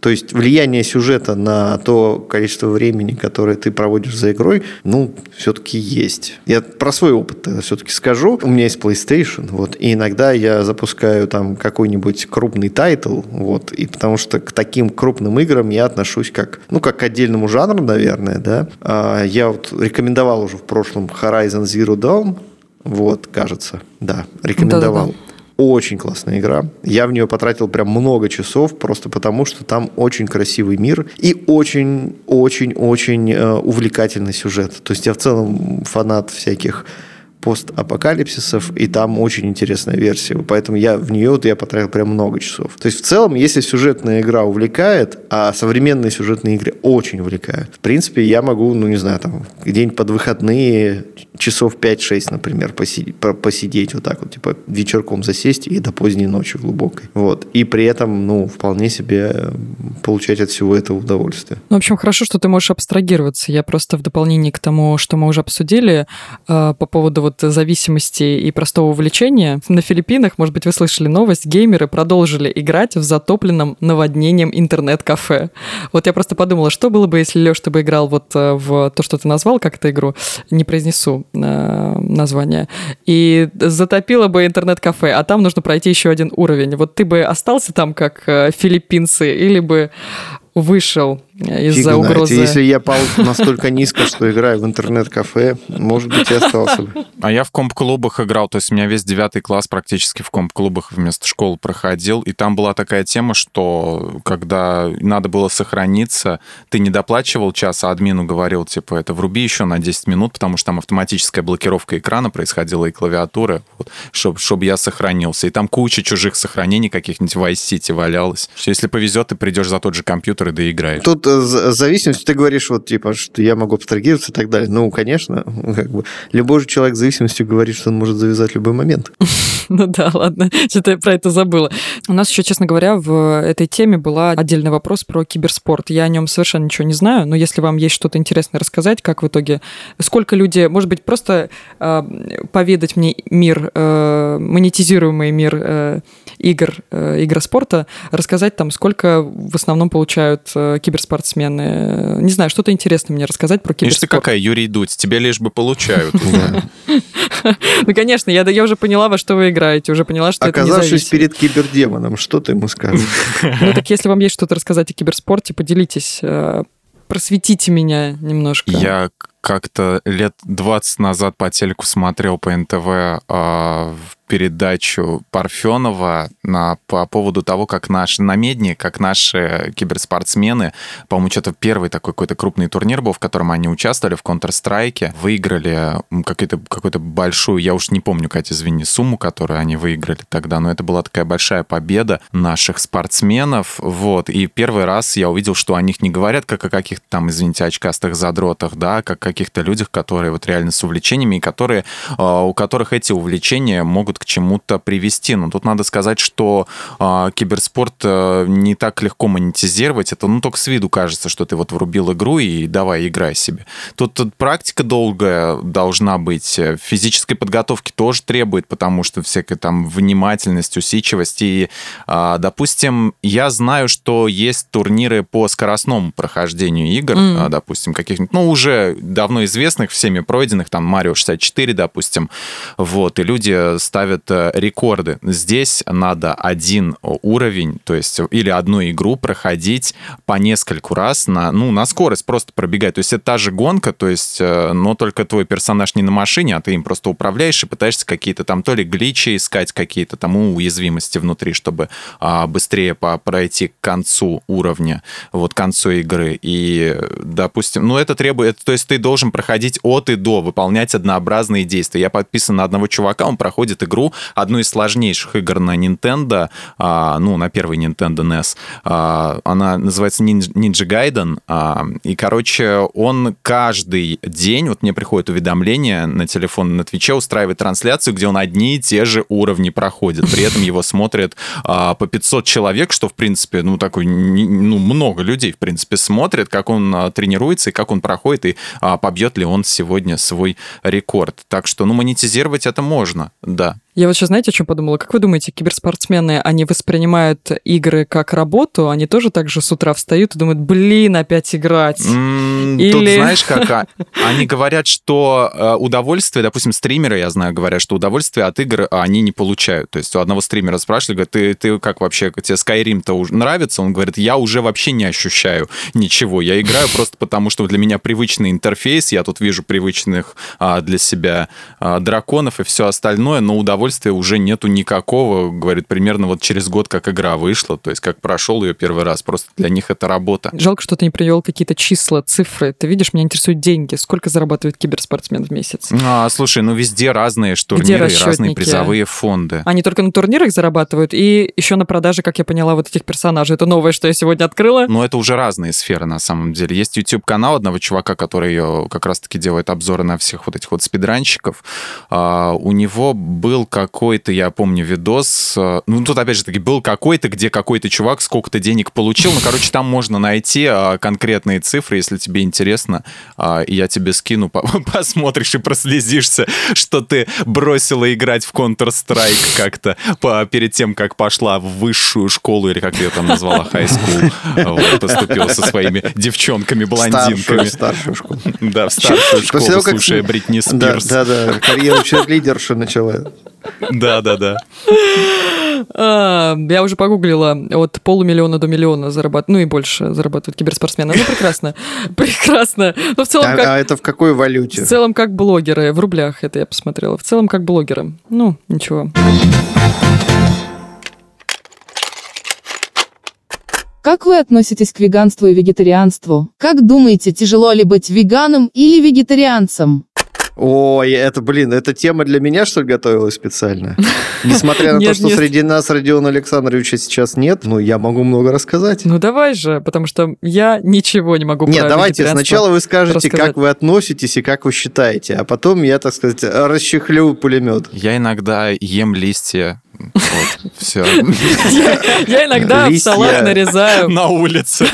То есть влияние сюжета на то количество времени, которое ты проводишь за игрой, ну, все-таки есть. Я про свой опыт все-таки скажу. У меня есть PlayStation, вот, и иногда я запускаю там какой-нибудь крупный title, вот, и потому что к таким крупным играм я отношусь как, ну, как к отдельному жанру, наверное, да. А, я вот рекомендовал уже в прошлом Horizon Zero Dawn, вот, кажется, да, рекомендовал. Да-да-да. Очень классная игра. Я в нее потратил прям много часов, просто потому что там очень красивый мир и очень-очень-очень э, увлекательный сюжет. То есть я в целом фанат всяких постапокалипсисов, и там очень интересная версия. Поэтому я в нее вот я потратил прям много часов. То есть в целом, если сюжетная игра увлекает, а современные сюжетные игры очень увлекают, в принципе, я могу, ну не знаю, там день под выходные часов 5-6, например, посидеть, посидеть вот так вот, типа вечерком засесть и до поздней ночи глубокой. Вот. И при этом, ну, вполне себе получать от всего этого удовольствие. Ну, в общем, хорошо, что ты можешь абстрагироваться. Я просто в дополнение к тому, что мы уже обсудили э, по поводу вот зависимости и простого увлечения, на Филиппинах, может быть, вы слышали новость, геймеры продолжили играть в затопленном наводнением интернет-кафе. Вот я просто подумала, что было бы, если, Леш, ты бы играл вот э, в то, что ты назвал, как эту игру, не произнесу э, название, и затопило бы интернет-кафе, а там нужно пройти еще один уровень. Вот ты бы остался там как э, филиппинцы или бы вышел из-за угрозы. Если я пал настолько низко, что играю в интернет-кафе, может быть, и остался бы. А я в комп-клубах играл, то есть у меня весь девятый класс практически в комп-клубах вместо школы проходил, и там была такая тема, что когда надо было сохраниться, ты не доплачивал час, а админу говорил, типа, это вруби еще на 10 минут, потому что там автоматическая блокировка экрана происходила и клавиатуры, вот, чтобы чтоб я сохранился. И там куча чужих сохранений каких-нибудь в Vice City валялось. Что если повезет, ты придешь за тот же компьютер и доиграешь. Тут зависимость, ты говоришь, вот типа, что я могу абстрагироваться и так далее. Ну, конечно, как бы любой же человек с зависимостью говорит, что он может завязать любой момент. Ну да, ладно, что-то я про это забыла. У нас еще, честно говоря, в этой теме была отдельный вопрос про киберспорт. Я о нем совершенно ничего не знаю, но если вам есть что-то интересное рассказать, как в итоге, сколько люди, может быть, просто э, поведать мне мир, э, монетизируемый мир э, игр, э, игроспорта, рассказать там, сколько в основном получают э, киберспортсмены. Не знаю, что-то интересное мне рассказать про киберспорт. Видишь, ты какая, Юрий Дудь, тебе лишь бы получают. Ну, конечно, я уже поняла, во что вы играете, уже поняла, что это Оказавшись перед кибердемоном, что ты ему скажешь? Ну, так если вам есть что-то рассказать о киберспорте, поделитесь, э, просветите меня немножко. Я как-то лет 20 назад по телеку смотрел по НТВ э, передачу Парфенова на, по поводу того, как наши на Медне, как наши киберспортсмены, по-моему, что-то первый такой какой-то крупный турнир был, в котором они участвовали в Counter-Strike, выиграли какую-то какую-то большую, я уж не помню, Катя, извини, сумму, которую они выиграли тогда, но это была такая большая победа наших спортсменов, вот, и первый раз я увидел, что о них не говорят как о каких-то там, извините, очкастых задротах, да, как о каких-то людях, которые вот реально с увлечениями, и которые, а, у которых эти увлечения могут к чему-то привести. Но тут надо сказать, что э, киберспорт э, не так легко монетизировать. Это ну только с виду кажется, что ты вот врубил игру и давай играй себе. Тут, тут практика долгая должна быть. Физической подготовки тоже требует, потому что всякая там внимательность, усидчивость. И, э, допустим, я знаю, что есть турниры по скоростному прохождению игр, mm. допустим, каких-нибудь, ну, уже давно известных, всеми пройденных, там, Марио 64, допустим, вот, и люди ставят ставят э, рекорды. Здесь надо один уровень, то есть или одну игру проходить по нескольку раз на, ну, на скорость просто пробегать. То есть это та же гонка, то есть, э, но только твой персонаж не на машине, а ты им просто управляешь и пытаешься какие-то там то ли гличи искать, какие-то там уязвимости внутри, чтобы а, быстрее по пройти к концу уровня, вот к концу игры. И, допустим, ну это требует, то есть ты должен проходить от и до, выполнять однообразные действия. Я подписан на одного чувака, он проходит игру игру, одну из сложнейших игр на Nintendo, а, ну, на первый Nintendo NES. А, она называется Ninja Gaiden, а, и, короче, он каждый день, вот мне приходит уведомление на телефон на Твиче, устраивает трансляцию, где он одни и те же уровни проходит. При этом его смотрят а, по 500 человек, что, в принципе, ну, такой, ну, много людей, в принципе, смотрят, как он а, тренируется и как он проходит, и а, побьет ли он сегодня свой рекорд. Так что, ну, монетизировать это можно, да. Я вот сейчас, знаете, о чем подумала? Как вы думаете, киберспортсмены, они воспринимают игры как работу? Они тоже так же с утра встают и думают, блин, опять играть? Mm, Или... Тут знаешь как? А, они говорят, что э, удовольствие, допустим, стримеры, я знаю, говорят, что удовольствие от игр они не получают. То есть у одного стримера спрашивали, говорят, ты, ты как вообще, тебе Skyrim-то нравится? Он говорит, я уже вообще не ощущаю ничего. Я играю просто потому, что для меня привычный интерфейс, я тут вижу привычных а, для себя а, драконов и все остальное, но удовольствие удовольствия уже нету никакого, говорит, примерно вот через год, как игра вышла, то есть как прошел ее первый раз, просто для них это работа. Жалко, что ты не привел какие-то числа, цифры. Ты видишь, меня интересуют деньги. Сколько зарабатывает киберспортсмен в месяц? А, слушай, ну везде разные турниры и разные призовые фонды. Они только на турнирах зарабатывают и еще на продаже, как я поняла, вот этих персонажей. Это новое, что я сегодня открыла. Ну, это уже разные сферы, на самом деле. Есть YouTube-канал одного чувака, который как раз-таки делает обзоры на всех вот этих вот спидранщиков. А, у него был какой-то, я помню, видос. Э, ну, тут, опять же таки, был какой-то, где какой-то чувак сколько-то денег получил. Ну, короче, там можно найти а, конкретные цифры, если тебе интересно. А, я тебе скину, посмотришь и прослезишься, что ты бросила играть в Counter-Strike как-то перед тем, как пошла в высшую школу, или как ты ее там назвала, high school. Вот, поступила со своими девчонками-блондинками. Старшую, старшую школу. Да, в старшую школу, слушая Бритни Спирс. Да, да. Карьеру лидерша начала. Да, да, да. Я уже погуглила, от полумиллиона до миллиона зарабатывают, ну и больше зарабатывают киберспортсмены. Ну, прекрасно. Прекрасно. Но ну, в целом а, как... А это в какой валюте? В целом как блогеры, в рублях это я посмотрела. В целом как блогеры. Ну, ничего. Как вы относитесь к веганству и вегетарианству? Как думаете, тяжело ли быть веганом или вегетарианцем? Ой, это, блин, эта тема для меня, что ли, готовилась специально? Несмотря на то, что среди нас Родиона Александровича сейчас нет, ну, я могу много рассказать. Ну давай же, потому что я ничего не могу Нет, давайте сначала вы скажете, как вы относитесь и как вы считаете, а потом я, так сказать, расчехлю пулемет. Я иногда ем листья. Вот, все. Я иногда в салат нарезаю. На улице.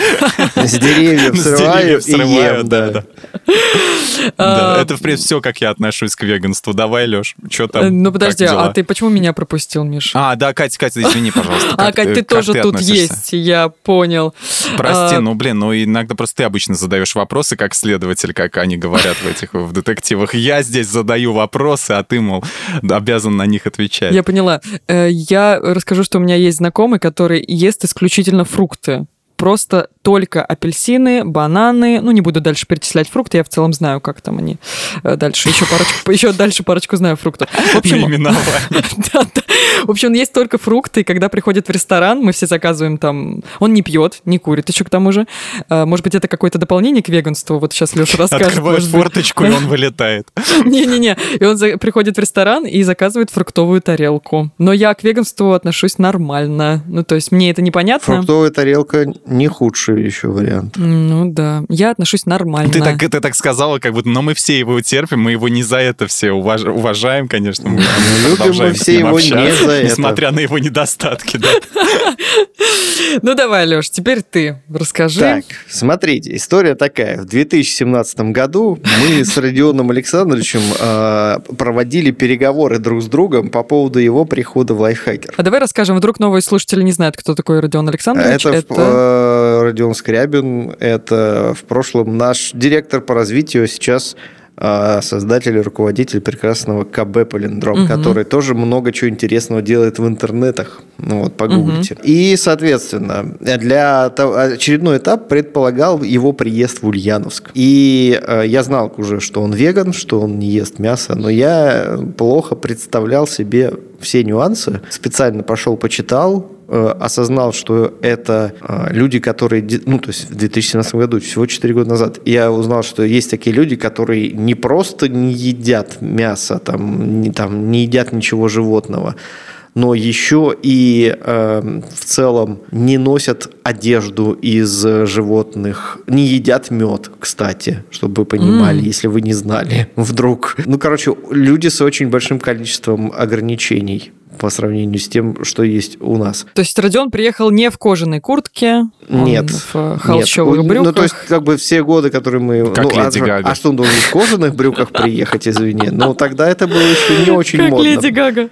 С деревьев С срываю деревьев срываю, ем, да, да. да. А, Это, в принципе, все, как я отношусь к веганству. Давай, Леш, что там? Ну подожди, а ты почему меня пропустил, Миш? А, да, Катя, Катя, извини, пожалуйста. А, Кать, ты тоже тут относишься? есть, я понял. Прости, А, ну, блин, ну иногда просто ты обычно задаешь вопросы как следователь, как они говорят в этих в детективах. Я здесь задаю вопросы, а ты, мол, обязан на них отвечать. Я поняла. Э, Я расскажу, что у меня есть знакомый, который ест исключительно фрукты. Просто только апельсины, бананы. Ну, не буду дальше перечислять фрукты, я в целом знаю, как там они э, дальше. Еще парочку, еще дальше парочку знаю фруктов. В общем, Наименовать. Да, да. В общем, есть только фрукты, и когда приходит в ресторан, мы все заказываем там... Он не пьет, не курит еще к тому же. А, Может быть, это какое-то дополнение к веганству? Вот сейчас Леша расскажет. Быть. форточку, и он вылетает. Не-не-не. И он за- приходит в ресторан и заказывает фруктовую тарелку. Но я к веганству отношусь нормально. Ну, то есть мне это непонятно. Фруктовая тарелка не худший еще вариант. Ну да, я отношусь нормально. Ты так, ты так сказала, как будто, но мы все его терпим, мы его не за это все уваж- уважаем, конечно. Мы, любим мы все его не за это. Несмотря на его недостатки, да. Ну давай, Леш, теперь ты расскажи. Так, смотрите, история такая. В 2017 году мы с Родионом Александровичем э, проводили переговоры друг с другом по поводу его прихода в лайфхакер. А давай расскажем, вдруг новые слушатели не знают, кто такой Родион Александрович. Это, в- э, Родион Скрябин, это в прошлом наш директор по развитию, сейчас э, создатель и руководитель прекрасного КБ Полиндром, Мгм. который тоже много чего интересного делает в интернетах. Ну вот, погуглите. И, соответственно, для очередной этап предполагал его приезд в Ульяновск. И э, я знал уже, что он веган, что он не ест мясо, но я плохо представлял себе все нюансы. Специально пошел, почитал, осознал, что это э, люди, которые, ну, то есть в 2017 году, всего 4 года назад, я узнал, что есть такие люди, которые не просто не едят мясо, там, не, там, не едят ничего животного, но еще и э, в целом не носят одежду из э, животных, не едят мед, кстати, чтобы вы понимали, М. если вы не знали вдруг. Ну, короче, люди с очень большим количеством ограничений по сравнению с тем, что есть у нас. То есть Родион приехал не в кожаной куртке, он Нет. в э, холщовых Нет. брюках. Ну, то есть, как бы все годы, которые мы... Как ну, а, Леди что- Гага. а что, он должен в кожаных брюках приехать, извини? Ну, тогда это было еще не очень как модно. Леди Гага.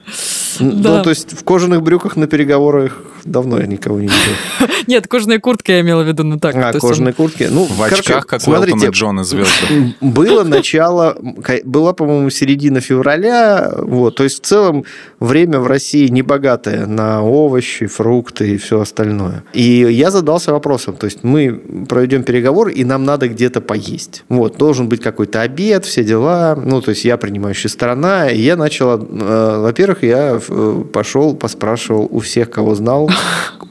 Ну, Да. то есть, в кожаных брюках на переговорах давно я никого не видел. Нет, кожаная куртка я имела в виду, ну так. А, кожаные куртки. Ну, В очках, как у смотрите, Элтона Джона звезды. Было начало, была, по-моему, середина февраля, вот, то есть в целом время в России небогатое на овощи, фрукты и все остальное. И я задался вопросом, то есть мы проведем переговор, и нам надо где-то поесть. Вот, должен быть какой-то обед, все дела, ну, то есть я принимающая сторона, и я начал, э, во-первых, я э, пошел, поспрашивал у всех, кого знал,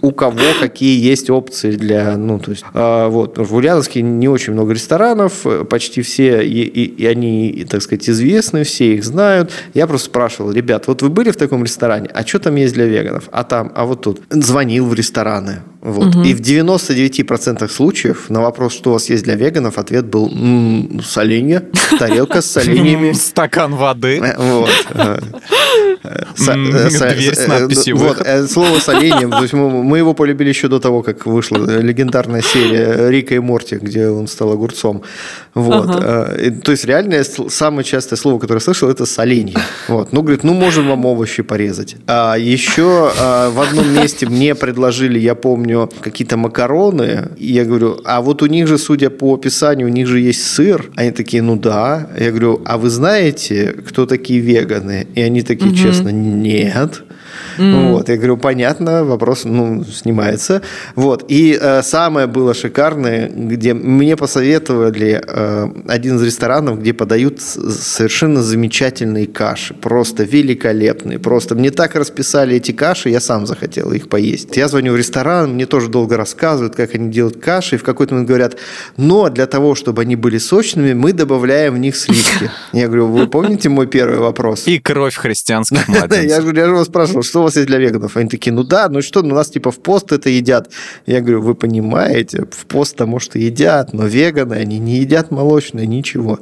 у кого какие есть опции для, ну, то есть, а, вот, в Ульяновске не очень много ресторанов, э, почти все, и, и- и они, и, так сказать, известны, все их знают. Я просто спрашивал, ребят, вот вы были в таком ресторане, а что там есть для веганов? А там, а вот тут. Звонил в рестораны. Вот. И в 99% случаев на вопрос, что у вас есть для веганов, ответ был «М, соленья, тарелка с соленьями. Стакан воды. Э, Вот. э, э, э, дверь с э, надписью э, слово с оленем. То есть мы мы его полюбили еще до того, как вышла легендарная серия Рика и Морти, где он стал огурцом. Вот. Ага. И, То есть реальное самое частое слово, которое я слышал, это соленье. Вот. Ну, говорит, ну, можем вам овощи порезать. А еще а, в одном месте мне предложили, я помню, какие-то макароны. И я говорю, а вот у них же, судя по описанию, у них же есть сыр. Они такие, ну да. Я говорю, а вы знаете, кто такие веганы? И они такие, честно, нет. Mm. Вот, я говорю, понятно, вопрос, ну, снимается. Вот, и э, самое было шикарное, где мне посоветовали э, один из ресторанов, где подают совершенно замечательные каши, просто великолепные, просто мне так расписали эти каши, я сам захотел их поесть. Я звоню в ресторан, мне тоже долго рассказывают, как они делают каши, и в какой-то момент говорят, но для того, чтобы они были сочными, мы добавляем в них сливки. Я говорю, вы помните мой первый вопрос? И кровь христианских младенцев. Я же вас спрашивал, что у вас есть для веганов? Они такие, ну да, ну что, ну у нас типа в пост это едят. Я говорю, вы понимаете, в пост-то, может, и едят, но веганы, они не едят молочное, ничего.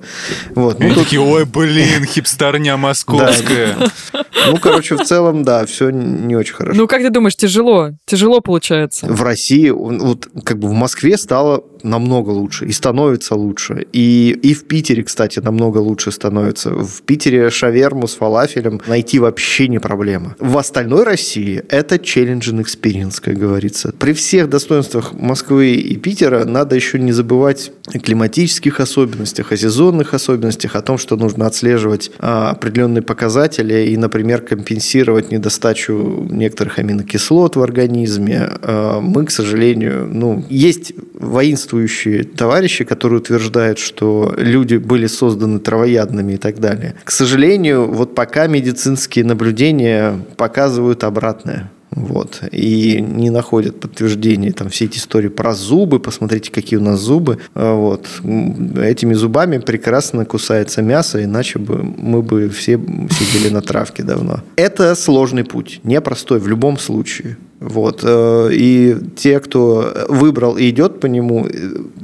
Вот. Ну, такие, ой, блин, хипстерня московская. Ну, короче, в целом, да, все не очень хорошо. Ну, как ты думаешь, тяжело? Тяжело получается? В России, вот как бы в Москве стало намного лучше и становится лучше. И, и в Питере, кстати, намного лучше становится. В Питере шаверму с фалафелем найти вообще не проблема. В остальной России это challenging experience, как говорится. При всех достоинствах Москвы и Питера надо еще не забывать о климатических особенностях, о сезонных особенностях, о том, что нужно отслеживать а, определенные показатели и, например, компенсировать недостачу некоторых аминокислот в организме. А, мы, к сожалению, ну, есть воинствующие товарищи, которые утверждают, что люди были созданы травоядными и так далее. К сожалению, вот пока медицинские наблюдения показывают обратное. Вот. И не находят подтверждения там все эти истории про зубы. Посмотрите, какие у нас зубы. А вот. Этими зубами прекрасно кусается мясо, иначе бы мы бы все сидели на травке давно. Это сложный путь, непростой в любом случае. Вот. Э, и те, кто выбрал и идет по нему, э,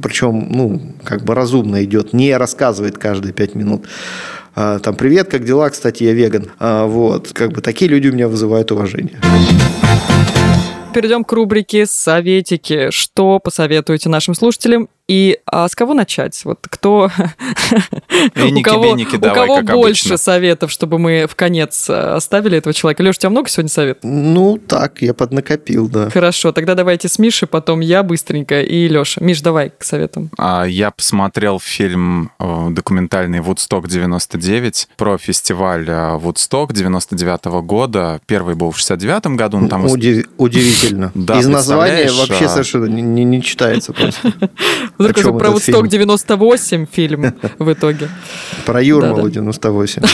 причем, ну, как бы разумно идет, не рассказывает каждые пять минут, а, там, привет, как дела, кстати, я веган. А, вот, как бы такие люди у меня вызывают уважение перейдем к рубрике «Советики». Что посоветуете нашим слушателям и а с кого начать? Вот кто... у кого, у кого больше обычно. советов, чтобы мы в конец э, оставили этого человека? Леш, у тебя много сегодня советов? Ну, так, я поднакопил, да. Хорошо, тогда давайте с Мишей, потом я быстренько и Леша. Миш, давай к советам. А, я посмотрел фильм э, документальный «Вудсток 99» про фестиваль э, «Вудсток» 99 -го года. Первый был в 69 году. Ну, там... Удив... Удивительно. Да, Из названия вообще а... совершенно не, не читается просто. Вдруг это про Вудсток 98 фильм в итоге. Про Юрмалу 98.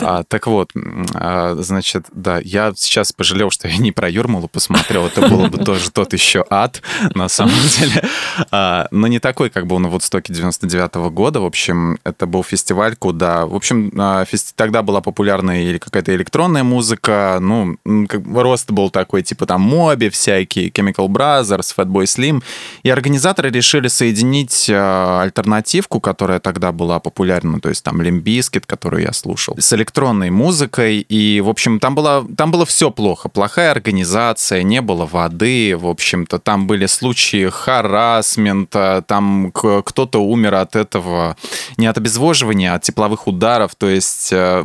А, так вот, а, значит, да, я сейчас пожалел, что я не про Юрмалу посмотрел. Это было бы тоже тот еще ад, на самом деле. А, но не такой, как был на Вудстоке 99 -го года. В общем, это был фестиваль, куда... В общем, а, фести... тогда была популярная или какая-то электронная музыка. Ну, как... рост был такой, типа там Моби всякие, Chemical Brothers, Fatboy Slim. И организаторы решили соединить а, альтернативку, которая тогда была популярна, то есть там Limp Bizkit, которую я слушал, с электронной музыкой. И, в общем, там было, там было все плохо. Плохая организация, не было воды, в общем-то, там были случаи харасмента, там кто-то умер от этого, не от обезвоживания, а от тепловых ударов. То есть э,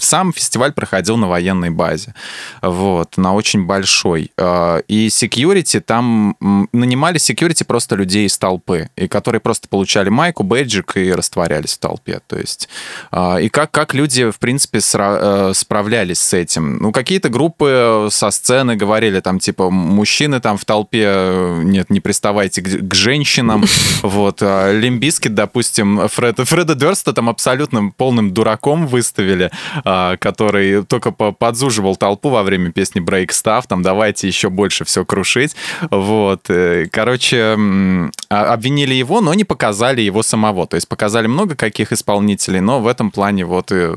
сам фестиваль проходил на военной базе, вот, на очень большой. Э, и security там нанимали security просто людей из толпы, и которые просто получали майку, бейджик и растворялись в толпе. То есть, а, и как, как люди, в принципе, э, справлялись с этим? Ну, какие-то группы со сцены говорили, там, типа, мужчины там в толпе, э, нет, не приставайте к, к женщинам. Вот. А Limp Bizkit, допустим, Фреда, Фреда Дерста там абсолютно полным дураком выставили, а, который только подзуживал толпу во время песни Break Stuff, там, давайте еще больше все крушить. Вот. Э, короче, обвинили его, но не показали его самого. То есть показали много каких исполнителей, но в этом плане вот... И,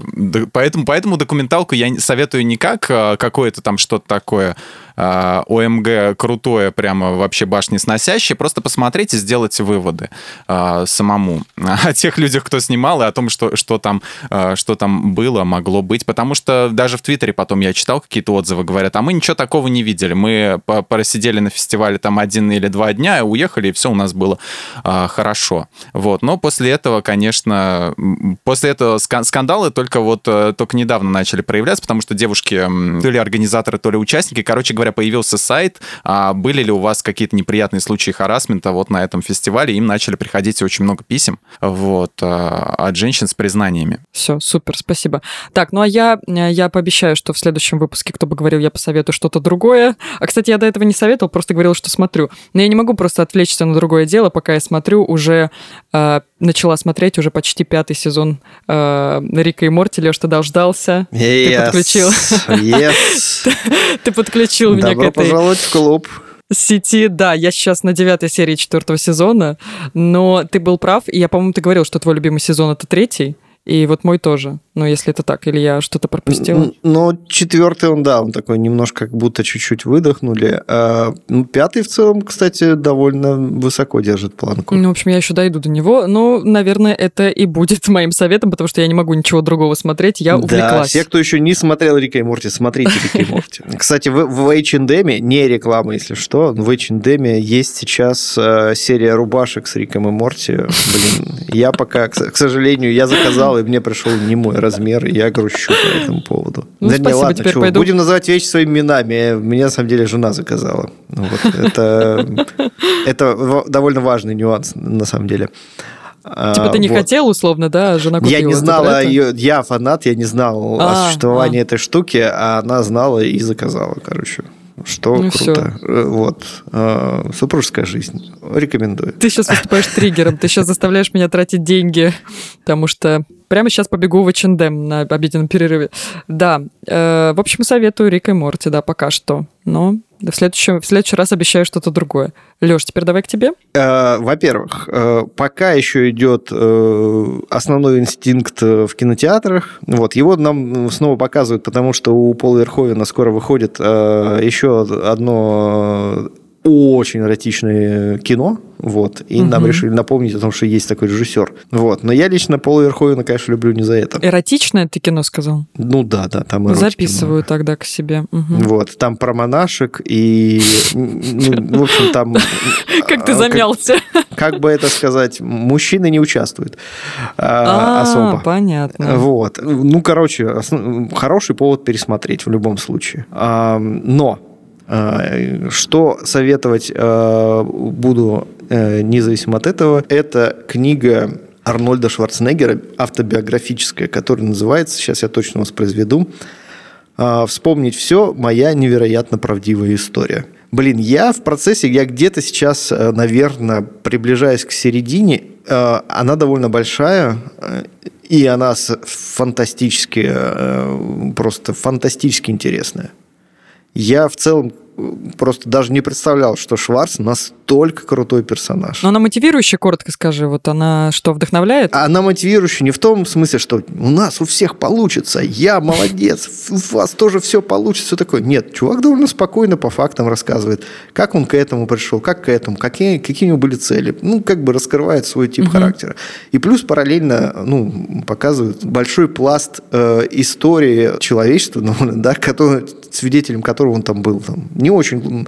поэтому, поэтому документалку я советую не как а, какое-то там что-то такое а, ОМГ крутое, прямо вообще башни сносящее, просто посмотреть и сделать выводы а, самому о тех людях, кто снимал, и о том, что, что, там, а, что там было, могло быть. Потому что даже в Твиттере потом я читал какие-то отзывы, говорят, а мы ничего такого не видели. Мы просидели на фестивале там один или два дня, уехали, и все у нас было э, хорошо. Вот. Но после этого, конечно, после этого скандалы только вот э, только недавно начали проявляться, потому что девушки, то ли организаторы, то ли участники, короче говоря, появился сайт, а были ли у вас какие-то неприятные случаи харасмента вот на этом фестивале, им начали приходить очень много писем вот, э, от женщин с признаниями. Все, супер, спасибо. Так, ну а я, э, я пообещаю, что в следующем выпуске, кто бы говорил, я посоветую что-то другое. А, кстати, я до этого не советовал, просто говорил, что смотрю. Но я не могу просто отвлечься на другое дело, пока я смотрю, уже э, начала смотреть уже почти пятый сезон э, Рика и Морти. Леш, ты дождался? Yes. Ты подключил. Yes. Ты подключил меня к этой... пожаловать в клуб сети, да, я сейчас на девятой серии четвертого сезона, но ты был прав, и я, по-моему, ты говорил, что твой любимый сезон это третий. И вот мой тоже. Ну, если это так, или я что-то пропустил. Ну, четвертый он, да, он такой немножко как будто чуть-чуть выдохнули. А, ну, пятый в целом, кстати, довольно высоко держит планку. Ну, в общем, я еще дойду до него. Но, наверное, это и будет моим советом, потому что я не могу ничего другого смотреть, я увлеклась. Да, все, кто еще не смотрел Рика и Морти, смотрите Рика и Морти. Кстати, в, в H&M, не реклама, если что, в H&M есть сейчас э, серия рубашек с Риком и Морти. Блин, я пока, к сожалению, я заказал и мне пришел не мой размер, и я грущу по этому поводу. Ну, да спасибо, не, ладно, чего, пойду. будем называть вещи своими именами. Меня, на самом деле, жена заказала. Ну, вот, это, это довольно важный нюанс, на самом деле. А, типа ты не вот. хотел, условно, да, жена купила. Я не знала, ее, я фанат, я не знал а, о существовании а. этой штуки, а она знала и заказала, короче что ну, круто. Все. Э, вот. Э, супружеская жизнь. Рекомендую. Ты сейчас выступаешь триггером, ты сейчас заставляешь меня тратить деньги, потому что прямо сейчас побегу в H&M на обеденном перерыве. Да, э, в общем, советую Рик и Морти, да, пока что. Но в следующий, в следующий раз обещаю что-то другое. Леш, теперь давай к тебе. Э, во-первых, э, пока еще идет э, основной инстинкт в кинотеатрах. Вот, его нам снова показывают, потому что у Пола Верховена скоро выходит еще одно очень эротичное кино, вот, и угу. нам решили напомнить о том, что есть такой режиссер, вот. Но я лично Пола Верховена, конечно, люблю не за это. Эротичное ты кино сказал? Ну да, да, там Записываю много. тогда к себе. Угу. Вот, там про монашек и, ну, в общем, там... Как ты а, замялся. Как бы это сказать, мужчины не участвуют а, особо. понятно. Вот, ну, короче, хороший повод пересмотреть в любом случае. Но что советовать буду независимо от этого, это книга Арнольда Шварценеггера, автобиографическая, которая называется, сейчас я точно воспроизведу, «Вспомнить все. Моя невероятно правдивая история». Блин, я в процессе, я где-то сейчас, наверное, приближаясь к середине, она довольно большая, и она фантастически, просто фантастически интересная. Я в целом просто даже не представлял, что Шварц настолько крутой персонаж. Но она мотивирующая, коротко скажи, вот она что, вдохновляет? Она мотивирующая не в том смысле, что у нас у всех получится, я молодец, у вас тоже все получится, все такое. Нет, чувак довольно спокойно по фактам рассказывает, как он к этому пришел, как к этому, какие, какие у него были цели. Ну, как бы раскрывает свой тип угу. характера. И плюс параллельно ну, показывает большой пласт э, истории человечества, ну, да, который, свидетелем которого он там был. Там, не очень,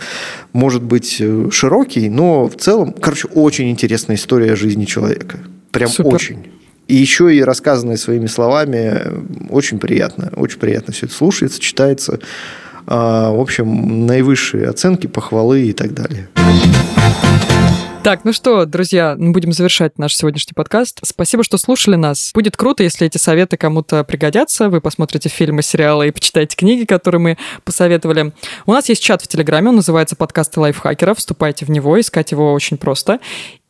может быть, э, широкий, но в целом, короче, очень интересная история жизни человека. Прям Супер. очень. И еще и рассказанная своими словами, очень приятно. Очень приятно все это слушается, читается. А, в общем, наивысшие оценки, похвалы и так далее. Так, ну что, друзья, будем завершать наш сегодняшний подкаст. Спасибо, что слушали нас. Будет круто, если эти советы кому-то пригодятся. Вы посмотрите фильмы, сериалы и почитаете книги, которые мы посоветовали. У нас есть чат в Телеграме, он называется «Подкасты лайфхакеров». Вступайте в него, искать его очень просто.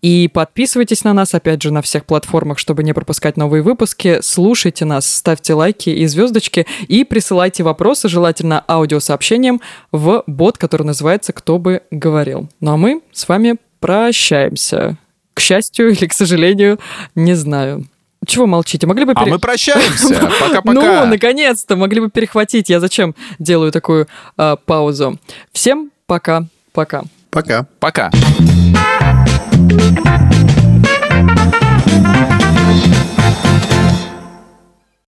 И подписывайтесь на нас, опять же, на всех платформах, чтобы не пропускать новые выпуски. Слушайте нас, ставьте лайки и звездочки и присылайте вопросы, желательно аудиосообщением, в бот, который называется «Кто бы говорил». Ну а мы с вами прощаемся. К счастью или к сожалению, не знаю. Чего молчите? Могли бы... Пере... А мы прощаемся. Пока-пока. Ну, наконец-то, могли бы перехватить. Я зачем делаю такую э, паузу? Всем пока. Пока. Пока. Пока.